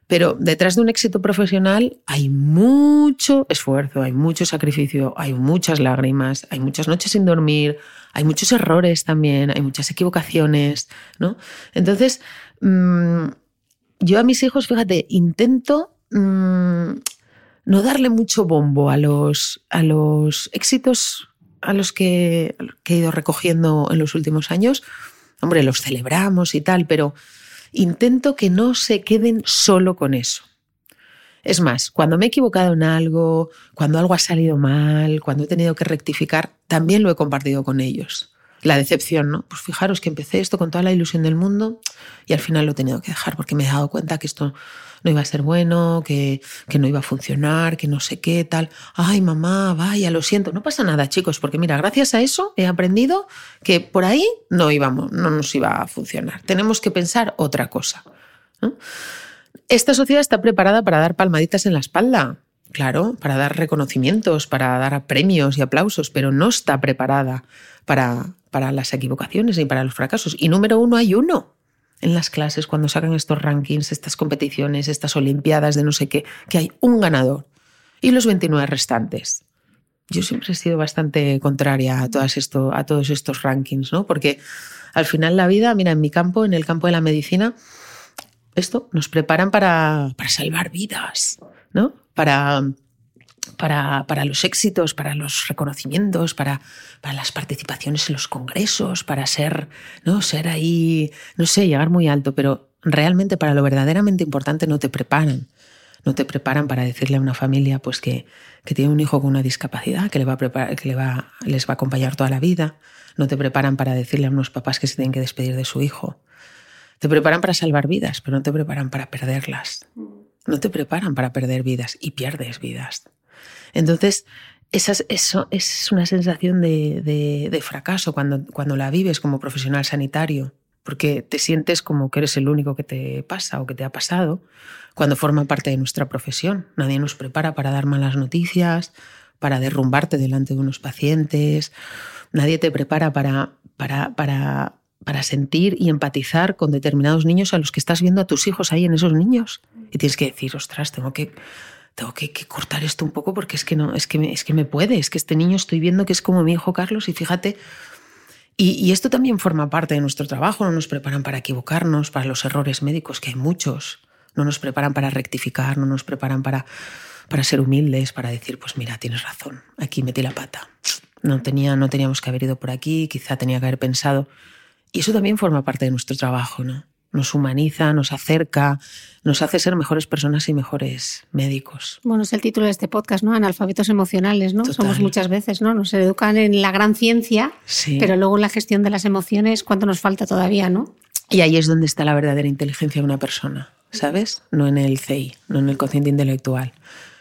B: Pero detrás de un éxito profesional hay mucho esfuerzo, hay mucho sacrificio, hay muchas lágrimas, hay muchas noches sin dormir, hay muchos errores también, hay muchas equivocaciones, ¿no? Entonces, mm, yo a mis hijos, fíjate, intento mm, no darle mucho bombo a los, a los éxitos a los que, que he ido recogiendo en los últimos años. Hombre, los celebramos y tal, pero intento que no se queden solo con eso. Es más, cuando me he equivocado en algo, cuando algo ha salido mal, cuando he tenido que rectificar, también lo he compartido con ellos. La decepción, ¿no? Pues fijaros que empecé esto con toda la ilusión del mundo y al final lo he tenido que dejar porque me he dado cuenta que esto no iba a ser bueno, que, que no iba a funcionar, que no sé qué, tal. Ay, mamá, vaya, lo siento. No pasa nada, chicos, porque mira, gracias a eso he aprendido que por ahí no íbamos, no nos iba a funcionar. Tenemos que pensar otra cosa. Esta sociedad está preparada para dar palmaditas en la espalda, claro, para dar reconocimientos, para dar premios y aplausos, pero no está preparada para, para las equivocaciones y para los fracasos. Y número uno hay uno en las clases cuando sacan estos rankings, estas competiciones, estas olimpiadas de no sé qué, que hay un ganador y los 29 restantes. Yo siempre he sido bastante contraria a, todas esto, a todos estos rankings, ¿no? Porque al final la vida, mira, en mi campo, en el campo de la medicina, esto nos preparan para, para salvar vidas, ¿no? Para para, para, los éxitos, para los reconocimientos, para, para, las participaciones en los congresos, para ser, ¿no? ser ahí, no sé, llegar muy alto, pero realmente para lo verdaderamente importante no te preparan. No te preparan para decirle a una familia pues, que, que tiene un hijo con una discapacidad, que, le va a preparar, que le va, les va a acompañar toda la vida. No te preparan para decirle a unos papás que se tienen que despedir de su hijo. Te preparan para salvar vidas, pero no te preparan para perderlas. No te preparan para perder vidas y pierdes vidas. Entonces, eso es una sensación de, fracaso cuando, la vives como profesional sanitario, porque te sientes como que eres el único que te pasa o que te ha pasado cuando forma parte de nuestra profesión. Nadie nos prepara para dar malas noticias, para derrumbarte delante de unos pacientes, nadie te prepara para, para, para, para sentir y empatizar con determinados niños a los que estás viendo a tus hijos ahí en esos niños. Y tienes que decir, ostras, tengo que tengo que, cortar esto un poco porque es que no, es que, me, es que me puede, es que este niño estoy viendo que es como mi hijo Carlos y fíjate, y, esto también forma parte de nuestro trabajo, no nos preparan para equivocarnos, para los errores médicos, que hay muchos, no nos preparan para rectificar, no nos preparan para, para ser humildes, para decir, pues mira, tienes razón, aquí metí la pata, no, tenía, no teníamos que haber ido por aquí, quizá tenía que haber pensado, y eso también forma parte de nuestro trabajo, ¿no? Nos humaniza, nos acerca, nos hace ser mejores personas y mejores médicos.
A: Bueno, es el título de este podcast, ¿no? Analfabetos emocionales, ¿no? Somos muchas veces, ¿no? Nos educan en la gran ciencia, pero luego en la gestión de las emociones, ¿cuánto nos falta todavía, no?
B: Y ahí es donde está la verdadera inteligencia de una persona, ¿sabes? No en el CI, no en el cociente intelectual,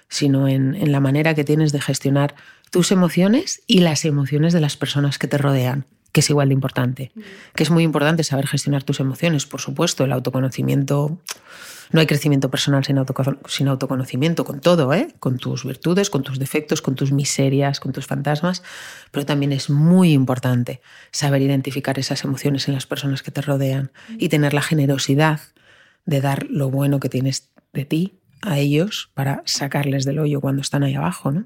B: sino en, en la manera que tienes de gestionar tus emociones y las emociones de las personas que te rodean que es igual de importante. Que es muy importante saber gestionar tus emociones, por supuesto, el autoconocimiento. No hay crecimiento personal sin, sin autoconocimiento, con todo, ¿eh? con tus virtudes, con tus defectos, con tus miserias, con tus fantasmas, pero también es muy importante saber identificar esas emociones en las personas que te rodean y tener la generosidad de dar lo bueno que tienes de ti a ellos para sacarles del hoyo cuando están ahí abajo, ¿no?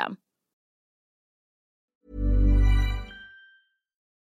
C: system.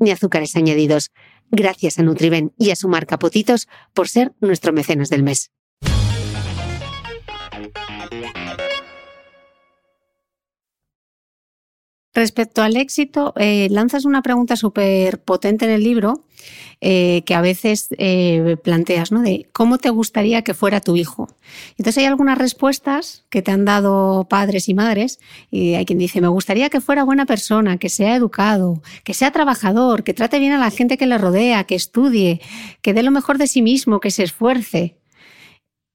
A: ni azúcares añadidos. Gracias a Nutriben y a su marca Potitos por ser nuestro mecenas del mes. Respecto al éxito, eh, lanzas una pregunta súper potente en el libro eh, que a veces eh, planteas, ¿no? De cómo te gustaría que fuera tu hijo. Entonces hay algunas respuestas que te han dado padres y madres y hay quien dice, me gustaría que fuera buena persona, que sea educado, que sea trabajador, que trate bien a la gente que le rodea, que estudie, que dé lo mejor de sí mismo, que se esfuerce.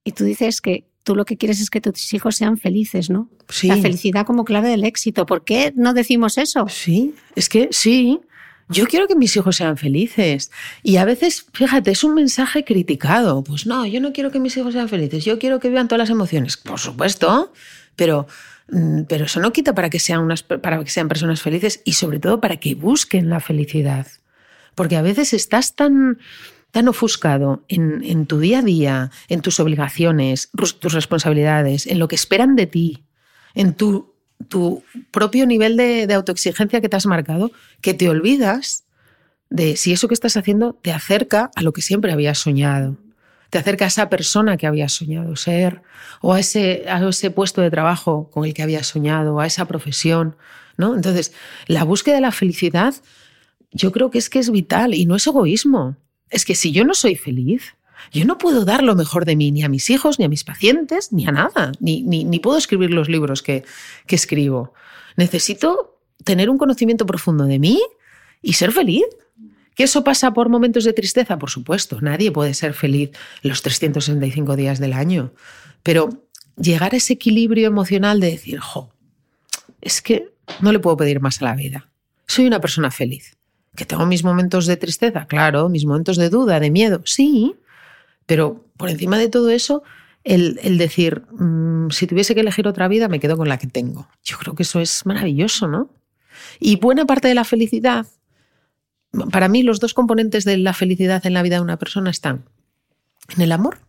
A: Y tú dices que tú lo que quieres es que tus hijos sean felices, ¿no?
B: Sí.
A: La felicidad como clave del éxito. ¿Por qué no decimos eso?
B: Sí, es que sí. Yo quiero que mis hijos sean felices. Y a veces, fíjate, es un mensaje criticado. Pues no, yo no quiero que mis hijos sean felices. Yo quiero que vivan todas las emociones. Por supuesto, pero, mm, pero eso no quita para que, sean unas, para que sean personas felices y sobre todo para que busquen la felicidad. Porque a veces estás tan tan ofuscado en, en, tu día a día, en tus obligaciones, tus responsabilidades, en lo que esperan de ti, en tu, propio nivel de, de, autoexigencia que te has marcado, que te olvidas de si eso que estás haciendo te acerca a lo que siempre habías soñado, te acerca a esa persona que habías soñado ser, o a ese, a ese puesto de trabajo con el que habías soñado, a esa profesión. ¿no? Entonces, la búsqueda de la felicidad yo creo que es que es vital y no es egoísmo es que si yo no soy feliz, yo no puedo dar lo mejor de mí ni a mis hijos, ni a mis pacientes, ni a nada, ni, ni, puedo escribir los libros que, que escribo. Necesito tener un conocimiento profundo de mí y ser feliz. ¿Que eso pasa por momentos de tristeza? Por supuesto, nadie puede ser feliz los 365 días del año. Pero llegar a ese equilibrio emocional de decir, jo, es que no le puedo pedir más a la vida. Soy una persona feliz. ¿Que tengo mis momentos de tristeza? Claro, mis momentos de duda, de miedo, sí, pero por encima de todo eso, el, el decir, mmm, si tuviese que elegir otra vida, me quedo con la que tengo. Yo creo que eso es maravilloso, ¿no? Y buena parte de la felicidad, para mí los dos componentes de la felicidad en la vida de una persona están en el amor.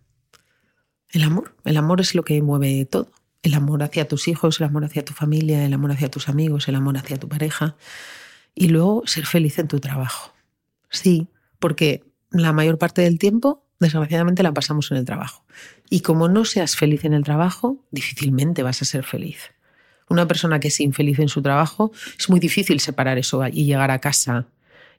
B: El amor, el amor es lo que mueve todo. El amor hacia tus hijos, el amor hacia tu familia, el amor hacia tus amigos, el amor hacia tu pareja y luego ser feliz en tu trabajo. Sí, porque la mayor parte del tiempo, desgraciadamente, la pasamos en el trabajo. Y como no seas feliz en el trabajo, difícilmente vas a ser feliz. Una persona que es infeliz en su trabajo, es muy difícil separar eso y llegar a casa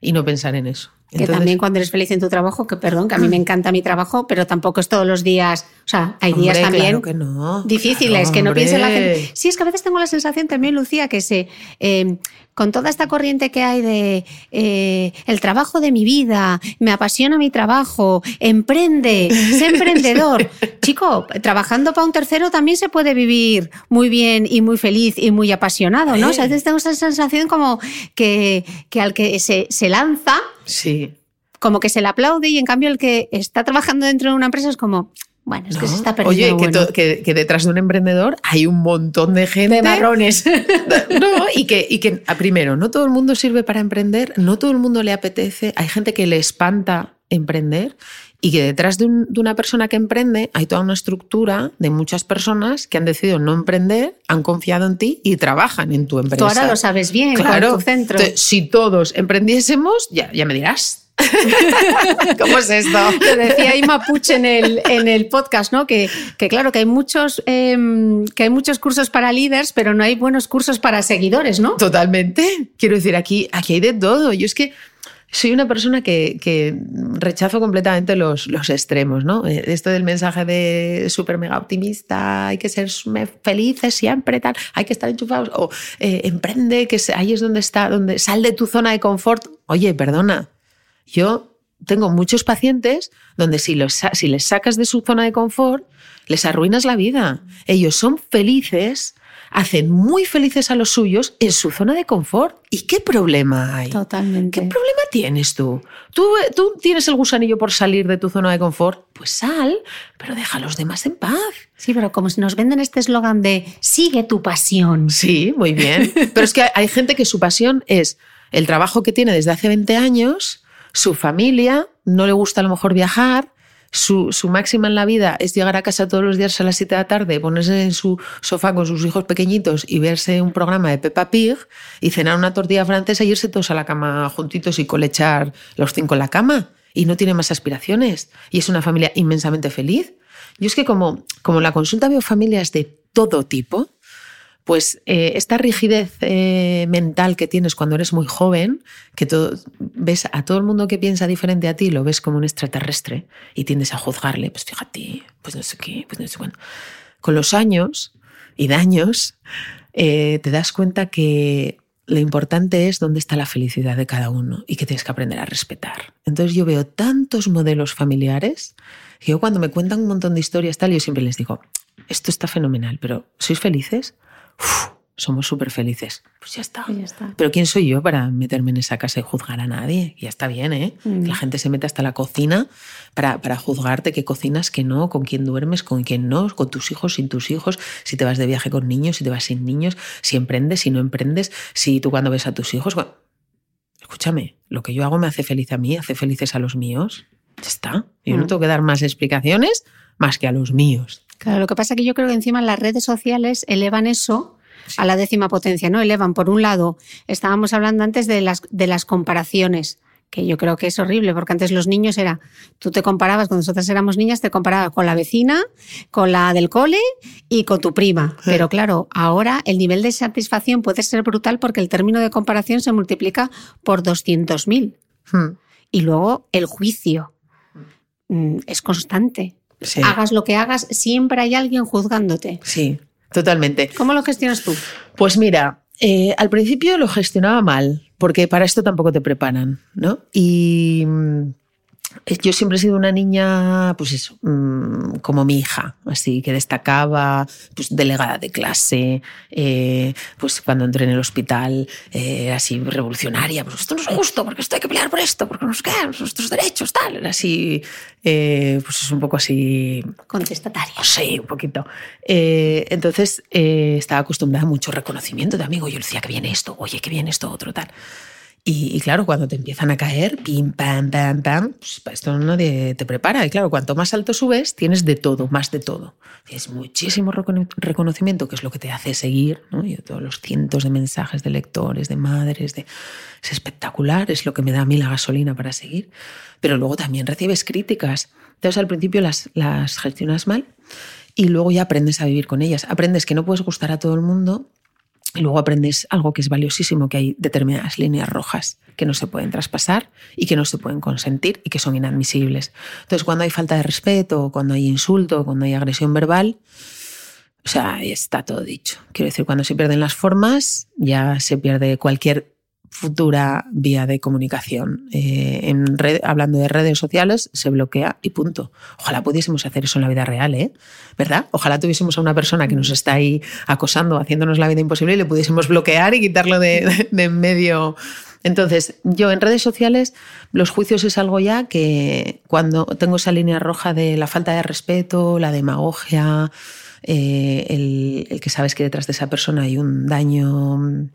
B: y no pensar en eso.
A: que también cuando eres feliz en tu trabajo, que perdón, que a mí me encanta mi trabajo, pero tampoco es todos los días, o sea, hay días también
B: que no,
A: difíciles, que no piense la gente. Sí, es que a veces tengo la sensación también, Lucía, que se, eh, con toda esta corriente que hay de eh, el trabajo de mi vida, me apasiona mi trabajo, emprende, sé emprendedor. Chico, trabajando para un tercero también se puede vivir muy bien y muy feliz y muy apasionado, ¿no? O sea, a veces tengo esa sensación como que, que al que se, se lanza,
B: Sí.
A: como que se le aplaude y en cambio el que está trabajando dentro de una empresa es como, bueno, es que
B: ¿no?
A: se está perdiendo.
B: Oye, que, que- que detrás de un emprendedor hay un montón de gente.
A: de marrones.
B: No, y que, y que, ah, primero, no todo el mundo sirve para emprender, no todo el mundo le apetece, hay gente que le espanta emprender y que detrás de, un- de una persona que emprende hay toda una estructura de muchas personas que han decidido no emprender, han confiado en ti y trabajan en tu empresa.
A: Tú ahora lo sabes bien
B: Claro.
A: tu centro.
B: Entonces, si todos emprendiésemos, ya, ya me dirás. ¿Cómo es esto?
A: Te decía ahí Mapuche en el, en el podcast, ¿no? Que, que claro, que hay muchos em, que hay muchos cursos para líderes, pero no hay buenos cursos para seguidores, ¿no?
B: Totalmente. Quiero decir, aquí, aquí hay de todo. Yo es que soy una persona que, que rechazo completamente los, los extremos, ¿no? Eh, Esto del mensaje de súper mega optimista, hay que ser felices siempre, tal, hay que estar enchufados, o eh, emprende, que ahí es donde está, donde sal de tu zona de confort. Oye, perdona, yo tengo muchos pacientes donde si, los, sa- si les sacas de su zona de confort, les arruinas la vida. Ellos son felices, hacen muy felices a los suyos en su zona de confort. ¿Y qué problema hay?
A: Totalmente.
B: ¿Qué problema tienes tú? ¿Tú? ¿Tú tienes el gusanillo por salir de tu zona de confort? Pues sal, pero deja a los demás en paz.
A: Sí, pero como si nos venden este eslogan de sigue tu pasión.
B: Sí, muy bien. Pero es que hay gente que su pasión es el trabajo que tiene desde hace 20 años, su familia, no le gusta a lo mejor viajar, su, su máxima en la vida es llegar a casa todos los días a las 7 de la tarde, ponerse en su sofá con sus hijos pequeñitos y verse un programa de Peppa Pig y cenar una tortilla francesa y irse todos a la cama juntitos y colechar los cinco en la cama. Y no tiene más aspiraciones. Y es una familia inmensamente feliz. Yo es que como, como la consulta veo familias de todo tipo, pues eh, esta rigidez eh, mental que tienes cuando eres muy joven, que ves a todo el mundo que piensa diferente a ti, lo ves como un extraterrestre y tiendes a juzgarle, pues fíjate, pues no sé qué, pues no sé cuándo. Con los años y daños, eh, te das cuenta que lo importante es dónde está la felicidad de cada uno y que tienes que aprender a respetar. Entonces yo veo tantos modelos familiares que yo cuando me cuentan un montón de historias tal, yo siempre les digo, esto está fenomenal, pero ¿sois felices? Uf, somos súper felices. Pues ya está.
A: Pues ya está.
B: Pero ¿quién soy yo para meterme en esa casa y juzgar a nadie? Ya está bien, ¿eh?
A: Mm.
B: La gente se mete hasta la cocina para, para juzgarte qué cocinas, qué no, con quién duermes, con quién no, con tus hijos, sin tus hijos, si te vas de viaje con niños, si te vas sin niños, si emprendes, si no emprendes, si tú cuando ves a tus hijos... Escúchame, lo que yo hago me hace feliz a mí, hace felices a los míos. Ya está. Yo no
A: Mm.
B: tengo que dar más explicaciones más que a los míos.
A: Claro, lo que pasa es que yo creo que encima las redes sociales elevan eso a la décima potencia, ¿no? Elevan, por un lado, estábamos hablando antes de las, de las comparaciones, que yo creo que es horrible, porque antes los niños era, tú te comparabas, cuando nosotras éramos niñas, te comparabas con la vecina, con la del cole y con tu prima. Pero claro, ahora el nivel de satisfacción puede ser brutal porque el término de comparación se multiplica por 200.000.
B: Hmm.
A: Y luego el juicio mm, es constante.
B: Sí,
A: Hagas lo que hagas, siempre hay alguien juzgándote.
B: sí, totalmente.
A: ¿Cómo lo gestionas tú?
B: Pues mira, eh, al principio lo gestionaba mal, porque para esto tampoco te preparan, ¿no? Y mm, yo siempre he sido una niña, pues eso, mm, como mi hija, así que destacaba, pues delegada de clase, eh, pues cuando entré en el hospital, eh, así revolucionaria, pues esto no es justo, porque esto hay que pelear por esto, porque nos quedan nuestros derechos, tal, era así, eh, pues es un poco así
A: Contestataria.
B: Sí, un poquito. Eh, entonces eh, estaba acostumbrada a mucho reconocimiento de amigo. Yo decía que viene esto, oye, que viene esto, otro, tal. Y, claro, cuando te empiezan a caer, pim, pam, pam, pam, pues esto nadie te prepara. Y claro, cuanto más alto subes, tienes de todo, más de todo. Tienes muchísimo recono- reconocimiento, que es lo que te hace seguir. ¿no? Yo todos los cientos de mensajes de lectores, de madres, de... es espectacular, es lo que me da a mí la gasolina para seguir. Pero luego también recibes críticas. Entonces al principio las, las gestionas mal y luego ya aprendes a vivir con ellas. Aprendes que no puedes gustar a todo el mundo Y luego aprendes algo que es valiosísimo, que hay determinadas líneas rojas que no se pueden traspasar y que no se pueden consentir y que son inadmisibles. Entonces, cuando hay falta de respeto, cuando hay insulto, cuando hay agresión verbal, o sea, está todo dicho. Quiero decir, cuando se pierden las formas, ya se pierde cualquier futura vía de comunicación. Eh, en hablando de redes sociales, se bloquea y punto. Ojalá pudiésemos hacer eso en la vida real, ¿eh? ¿Verdad? Ojalá tuviésemos a una persona que nos está ahí acosando, haciéndonos la vida imposible y le pudiésemos bloquear y quitarlo de, de en medio. Entonces, yo en redes sociales, los juicios es algo ya que cuando tengo esa línea roja de la falta de respeto, la demagogia, eh, el, el que sabes que detrás de esa persona hay un daño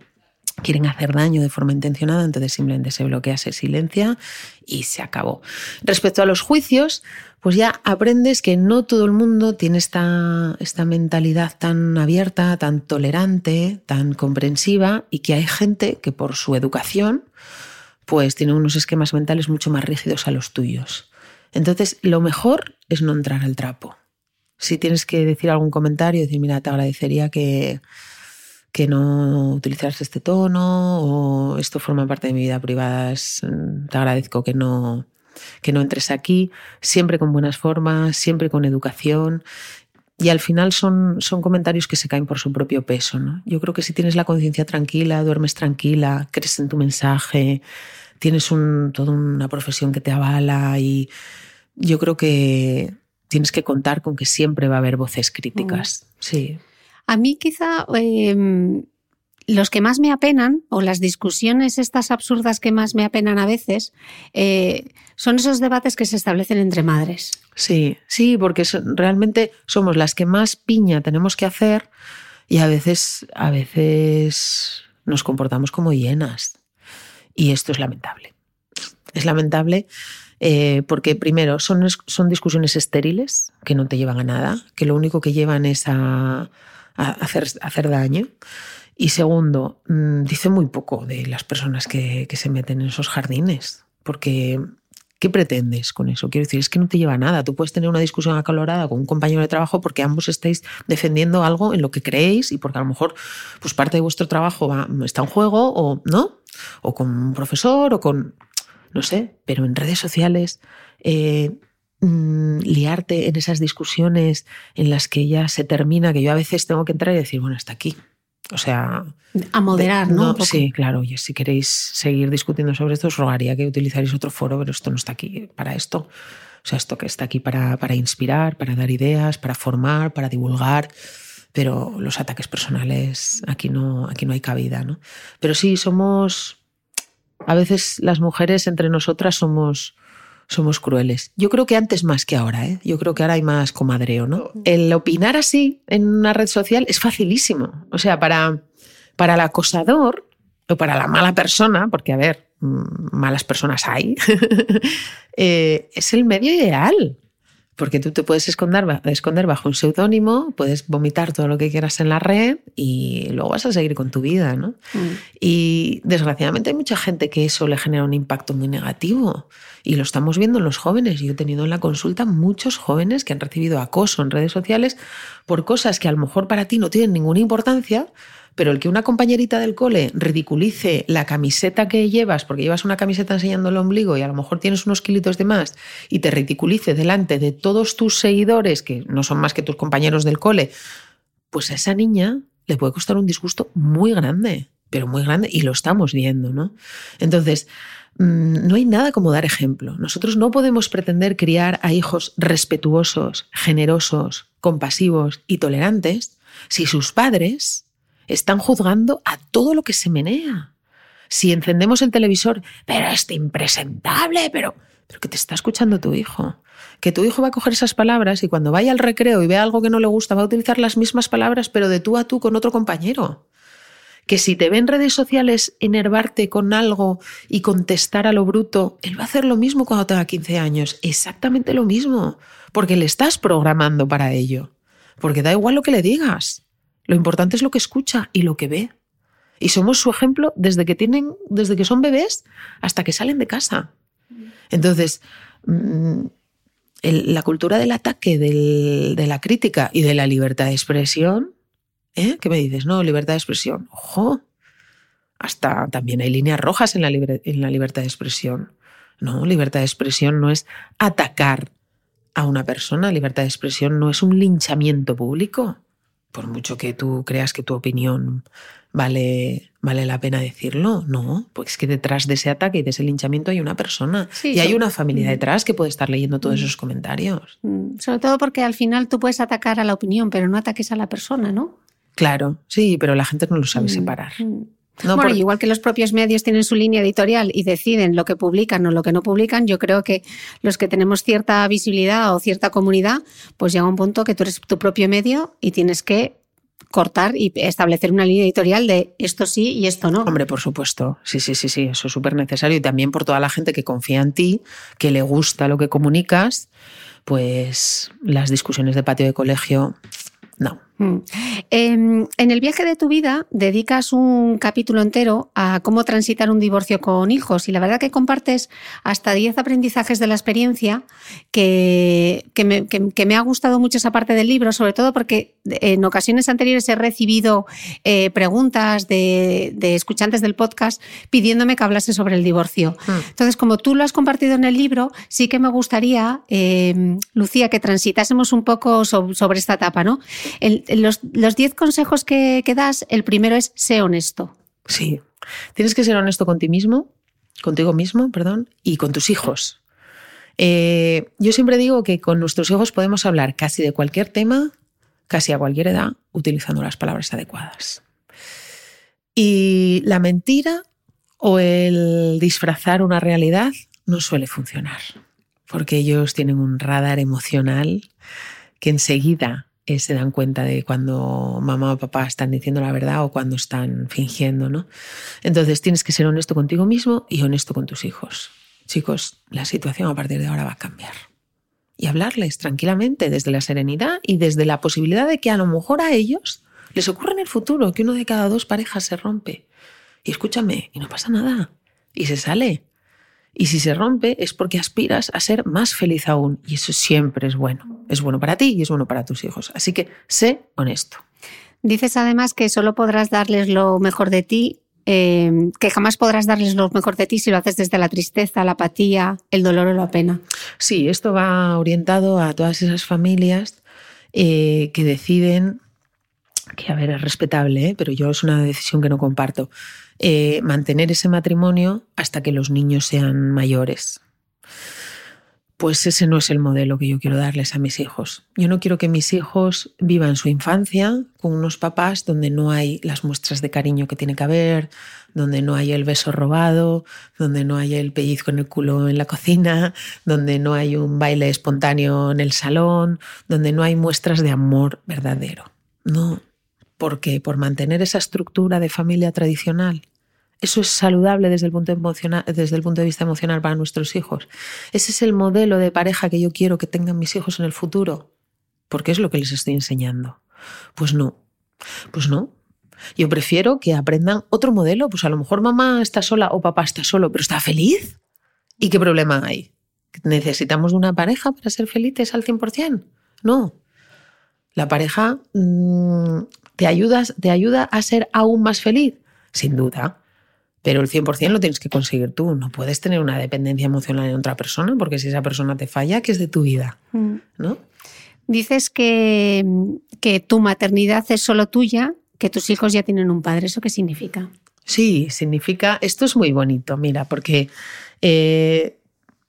B: quieren hacer daño de forma intencionada, entonces simplemente se bloquea, se silencia y se acabó. Respecto a los juicios, pues ya aprendes que no todo el mundo tiene esta, esta mentalidad tan abierta, tan tolerante, tan comprensiva y que hay gente que por su educación pues tiene unos esquemas mentales mucho más rígidos a los tuyos. Entonces, lo mejor es no entrar al trapo. Si tienes que decir algún comentario, decir, mira, te agradecería que, que no utilizaras este tono o esto forma parte de mi vida privada, te agradezco que no, que no entres aquí, siempre con buenas formas, siempre con educación. Y al final son, son comentarios que se caen por su propio peso. ¿no? Yo creo que si tienes la conciencia tranquila, duermes tranquila, crees en tu mensaje, tienes un, toda una profesión que te avala y yo creo que tienes que contar con que siempre va a haber voces críticas. Sí.
A: A mí quizá em, los que más me apenan, o las discusiones estas absurdas que más me apenan a veces, eh, son esos debates que se establecen entre madres.
B: Sí, sí, porque realmente somos las que más piña tenemos que hacer y a veces, a veces nos comportamos como hienas. Y esto es lamentable. Es lamentable eh, porque primero son, son discusiones estériles que no te llevan a nada, que lo único que llevan es a hacer, hacer daño. Y segundo, mm, dice muy poco de las personas que, que, se meten en esos jardines, porque ¿qué pretendes con eso? Quiero decir, es que no te lleva a nada. Tú puedes tener una discusión acalorada con un compañero de trabajo porque ambos estáis defendiendo algo en lo que creéis y porque a lo mejor pues parte de vuestro trabajo está en juego o no, o con un profesor o con, no sé, pero en redes sociales... Eh, Mm, liarte en esas discusiones en las que ya se termina, que yo a veces tengo que entrar y decir, bueno, hasta aquí. O sea...
A: A moderar, ¿no?
B: sí, claro. Y si queréis seguir discutiendo sobre esto, os rogaría que utilizarais otro foro, pero esto no está aquí para esto. O sea, esto que está aquí para, para inspirar, para dar ideas, para formar, para divulgar pero los ataques personales aquí no, aquí no hay cabida, ¿no? Pero sí, somos, a veces las mujeres entre nosotras somos, somos crueles. Yo creo que antes más que ahora, ¿eh? Yo creo que ahora hay más comadreo, ¿no? El opinar así en una red social es facilísimo. O sea, para, para el acosador o para la mala persona, porque a ver, mm, malas personas hay, eh, es el medio ideal. Porque tú te puedes esconder, esconder bajo un seudónimo, puedes vomitar todo lo que quieras en la red y luego vas a seguir con tu vida, ¿no? Mm. Y desgraciadamente hay mucha gente que eso le genera un impacto muy negativo. Y lo estamos viendo en los jóvenes. Yo he tenido en la consulta muchos jóvenes que han recibido acoso en redes sociales por cosas que a lo mejor para ti no tienen ninguna importancia, pero el que una compañerita del cole ridiculice la camiseta que llevas, porque llevas una camiseta enseñando el ombligo y a lo mejor tienes unos kilitos de más, y te ridiculice delante de todos tus seguidores, que no son más que tus compañeros del cole, pues a esa niña le puede costar un disgusto muy grande, pero muy grande, y lo estamos viendo, ¿no? Entonces, mm, no hay nada como dar ejemplo. Nosotros no podemos pretender criar a hijos respetuosos, generosos, compasivos y tolerantes si sus padres están juzgando a todo lo que se menea. Si encendemos el televisor, pero este impresentable, pero, pero que te está escuchando tu hijo. Que tu hijo va a coger esas palabras y cuando vaya al recreo y vea algo que no le gusta, va a utilizar las mismas palabras, pero de tú a tú con otro compañero. Que si te ve en redes sociales enervarte con algo y contestar a lo bruto, él va a hacer lo mismo cuando tenga 15 años. Exactamente lo mismo. Porque le estás programando para ello. Porque da igual lo que le digas. Lo importante es lo que escucha y lo que ve. Y somos su ejemplo desde que tienen, desde que son bebés hasta que salen de casa. Entonces, mm, la cultura del ataque, de la crítica y de la libertad de expresión ¿Eh? ¿Qué me dices? No, libertad de expresión. Ojo, hasta también hay líneas rojas en la, en la libertad de expresión. No, libertad de expresión no es atacar a una persona, libertad de expresión no es un linchamiento público. Por mucho que tú creas que tu opinión vale, vale la pena decirlo, no, pues que detrás de ese ataque y de ese linchamiento hay una persona y hay una familia mm. detrás que puede estar leyendo todos mm. esos comentarios.
A: Mm. Sobre todo porque al final tú puedes atacar a la opinión, pero no ataques a la persona, ¿no?
B: Claro, sí, pero la gente no lo sabe separar.
A: No, bueno, igual que los propios medios tienen su línea editorial y deciden lo que publican o lo que no publican, yo creo que los que tenemos cierta visibilidad o cierta comunidad, pues llega un punto que tú eres tu propio medio y tienes que cortar y establecer una línea editorial de esto sí y esto no.
B: Hombre, por supuesto. Sí, sí, sí, sí, eso es súper necesario. Y también por toda la gente que confía en ti, que le gusta lo que comunicas, pues las discusiones de patio de colegio, no.
A: Mm. Em, en el viaje de tu vida dedicas un capítulo entero a cómo transitar un divorcio con hijos y la verdad que compartes hasta 10 aprendizajes de la experiencia que, me, ha gustado mucho esa parte del libro, sobre todo porque en ocasiones anteriores he recibido eh, preguntas de, escuchantes del podcast pidiéndome que hablase sobre el divorcio. Mm. Entonces, como tú lo has compartido en el libro, sí que me gustaría, em, Lucía, que transitásemos un poco sobre, esta etapa, ¿no? Los, los diez consejos que, das, el primero es sé honesto.
B: Sí, tienes que ser honesto con mismo, contigo mismo, perdón, y con tus hijos. Eh, yo siempre digo que con nuestros hijos podemos hablar casi de cualquier tema, casi a cualquier edad, utilizando las palabras adecuadas. Y la mentira o el disfrazar una realidad no suele funcionar, porque ellos tienen un radar emocional que enseguida eh, se dan cuenta de cuando mamá o papá están diciendo la verdad o cuando están fingiendo, ¿no? Entonces tienes que ser honesto contigo mismo y honesto con tus hijos. Chicos, la situación a partir de ahora va a cambiar. Y hablarles tranquilamente desde la serenidad y desde la posibilidad de que a lo mejor a ellos les ocurra en el futuro que uno de cada dos parejas se rompe. Y escúchame, y no pasa nada. Y se sale. Y si se rompe es porque aspiras a ser más feliz aún. Y eso siempre es bueno. Es bueno para ti y es bueno para tus hijos. Así que sé honesto.
A: Dices además que solo podrás darles lo mejor de ti, eh, que jamás podrás darles lo mejor de ti si lo haces desde la tristeza, la apatía, el dolor o la pena.
B: Sí, esto va orientado a todas esas familias eh, que deciden, que a ver, es respetable, ¿eh? pero yo es una decisión que no comparto eh, mantener ese matrimonio hasta que los niños sean mayores. Pues ese no es el modelo que yo quiero darles a mis hijos. Yo no quiero que mis hijos vivan su infancia con unos papás donde no hay las muestras de cariño que tiene que haber, donde no hay el beso robado, donde no hay el pellizco en el culo en la cocina, donde no hay un baile espontáneo en el salón, donde no hay muestras de amor verdadero. No, porque por mantener esa estructura de familia tradicional eso es saludable desde el, punto emocional, desde el punto de vista emocional para nuestros hijos. Ese es el modelo de pareja que yo quiero que tengan mis hijos en el futuro. Porque es lo que les estoy enseñando. Pues no, pues no. Yo prefiero que aprendan otro modelo. Pues a lo mejor mamá está sola o papá está solo, pero está feliz. ¿Y qué problema hay? ¿Necesitamos una pareja para ser felices al 100%? No. La pareja mm, te, ayuda, te ayuda a ser aún más feliz, sin duda. Pero el 100% lo tienes que conseguir tú. No puedes tener una dependencia emocional en otra persona porque si esa persona te falla, ¿qué es de tu vida? Mm. ¿No?
A: Dices que, que tu maternidad es solo tuya, que tus hijos ya tienen un padre. ¿Eso qué significa?
B: Sí, significa, esto es muy bonito, mira, porque eh,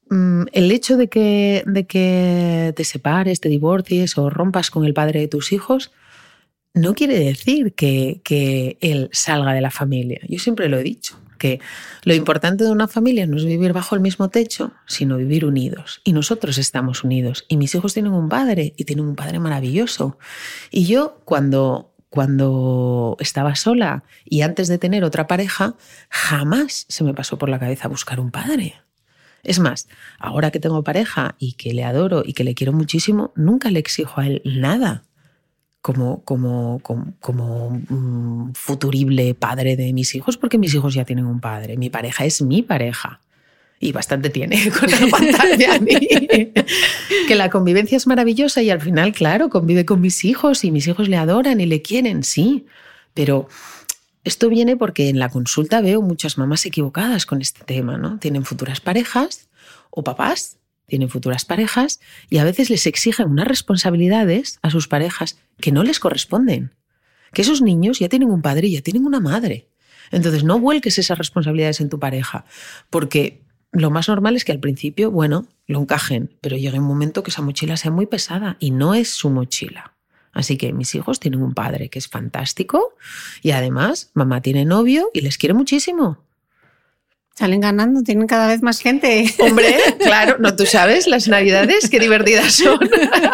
B: mm, el hecho de que, de que te separes, te divorcies o rompas con el padre de tus hijos, no quiere decir que, que él salga de la familia. Yo siempre lo he dicho que lo importante de una familia no es vivir bajo el mismo techo, sino vivir unidos. Y nosotros estamos unidos. Y mis hijos tienen un padre y tienen un padre maravilloso. Y yo cuando cuando estaba sola y antes de tener otra pareja, jamás se me pasó por la cabeza buscar un padre. Es más, ahora que tengo pareja y que le adoro y que le quiero muchísimo, nunca le exijo a él nada como, como, como, futurible padre de mis hijos, porque mis hijos ya tienen un padre. Mi pareja es mi pareja. y bastante tiene con aguantarme a mí. que la convivencia es maravillosa y al final, claro, convive con mis hijos y mis hijos le adoran y le quieren, sí, pero esto viene porque en la consulta veo muchas mamás equivocadas con este tema, ¿no? Tienen futuras parejas o papás tienen futuras parejas y a veces les exigen unas responsabilidades a sus parejas que no les corresponden. Que esos niños ya tienen un padre y ya tienen una madre. Entonces no vuelques esas responsabilidades en tu pareja, porque lo más normal es que al principio, bueno, lo encajen, pero llega un momento que esa mochila sea muy pesada y no es su mochila. Así que mis hijos tienen un padre que es fantástico y además mamá tiene novio y les quiere muchísimo.
A: Salen ganando, tienen cada vez más gente.
B: Hombre, claro, no tú sabes las navidades, qué divertidas son.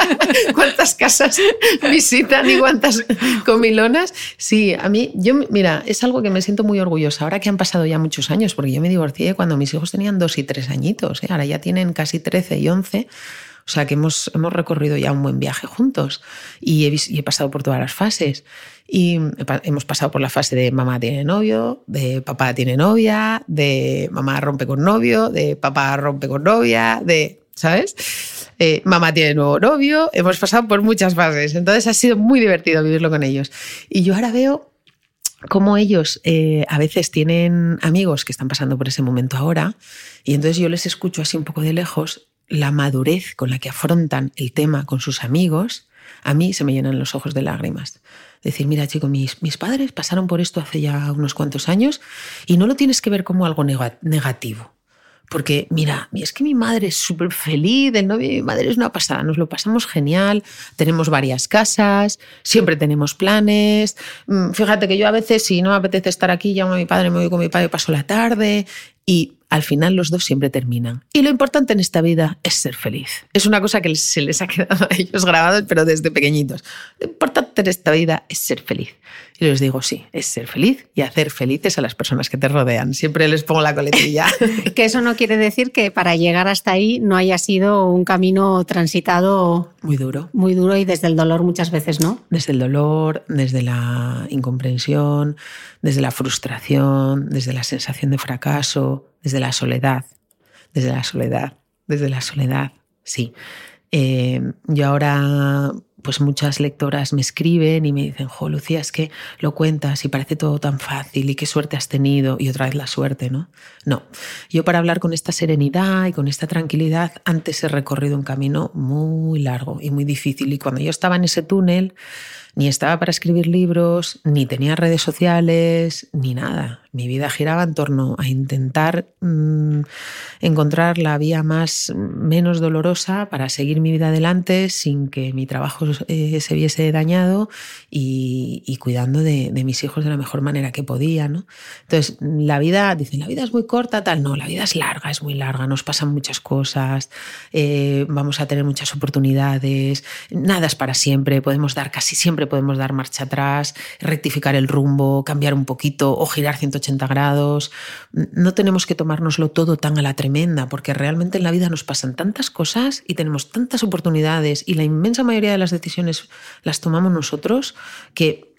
B: cuántas casas visitan y cuántas comilonas. Sí, a mí, yo, mira, es algo que me siento muy orgullosa. Ahora que han pasado ya muchos años, porque yo me divorcié cuando mis hijos tenían dos y tres añitos, ¿eh? ahora ya tienen casi trece y once. O sea que hemos, hemos recorrido ya un buen viaje juntos y he, y he pasado por todas las fases. Y hemos pasado por la fase de mamá tiene novio, de papá tiene novia, de mamá rompe con novio, de papá rompe con novia, de, ¿sabes? Eh, mamá tiene nuevo novio, hemos pasado por muchas fases. Entonces ha sido muy divertido vivirlo con ellos. Y yo ahora veo cómo ellos eh, a veces tienen amigos que están pasando por ese momento ahora y entonces yo les escucho así un poco de lejos la madurez con la que afrontan el tema con sus amigos, a mí se me llenan los ojos de lágrimas decir, mira chico, mis, mis padres pasaron por esto hace ya unos cuantos años y no lo tienes que ver como algo negativo. Porque, mira, es que mi madre es súper feliz, el mi madre es una pasada, nos lo pasamos genial, tenemos varias casas, siempre tenemos planes. Mm, fíjate que yo a veces, si no me apetece estar aquí, llamo a mi padre, me voy con mi padre, paso la tarde y al final los dos siempre terminan. Y lo importante en esta vida es ser feliz. Es una cosa que se les ha quedado a ellos grabado, pero desde pequeñitos. Lo importante en esta vida es ser feliz. Y les digo, sí, es ser feliz y hacer felices a las personas que te rodean. Siempre les pongo la coletilla.
A: que eso no quiere decir que para llegar hasta ahí no haya sido un camino transitado
B: muy duro.
A: Muy duro y desde el dolor muchas veces, ¿no?
B: Desde el dolor, desde la incomprensión, desde la frustración, desde la sensación de fracaso, desde la soledad, desde la soledad, desde la soledad, sí. Eh, yo ahora, pues muchas lectoras me escriben y me dicen, jo, Lucía, es que lo cuentas y parece todo tan fácil y qué suerte has tenido y otra vez la suerte, ¿no? No, yo para hablar con esta serenidad y con esta tranquilidad, antes he recorrido un camino muy largo y muy difícil y cuando yo estaba en ese túnel, ni estaba para escribir libros, ni tenía redes sociales, ni nada. Mi vida giraba en torno a intentar mm, encontrar la vía más menos dolorosa para seguir mi vida adelante sin que mi trabajo eh, se viese dañado y, cuidando de, mis hijos de la mejor manera que podía. ¿no? Entonces, la vida, dicen, la vida es muy corta, tal. No, la vida es larga, es muy larga, nos pasan muchas cosas, eh, vamos a tener muchas oportunidades, nada es para siempre, podemos dar casi siempre podemos dar marcha atrás, rectificar el rumbo, cambiar un poquito o girar 180 grados. No tenemos que tomárnoslo todo tan a la tremenda, porque realmente en la vida nos pasan tantas cosas y tenemos tantas oportunidades y la inmensa mayoría de las decisiones las tomamos nosotros que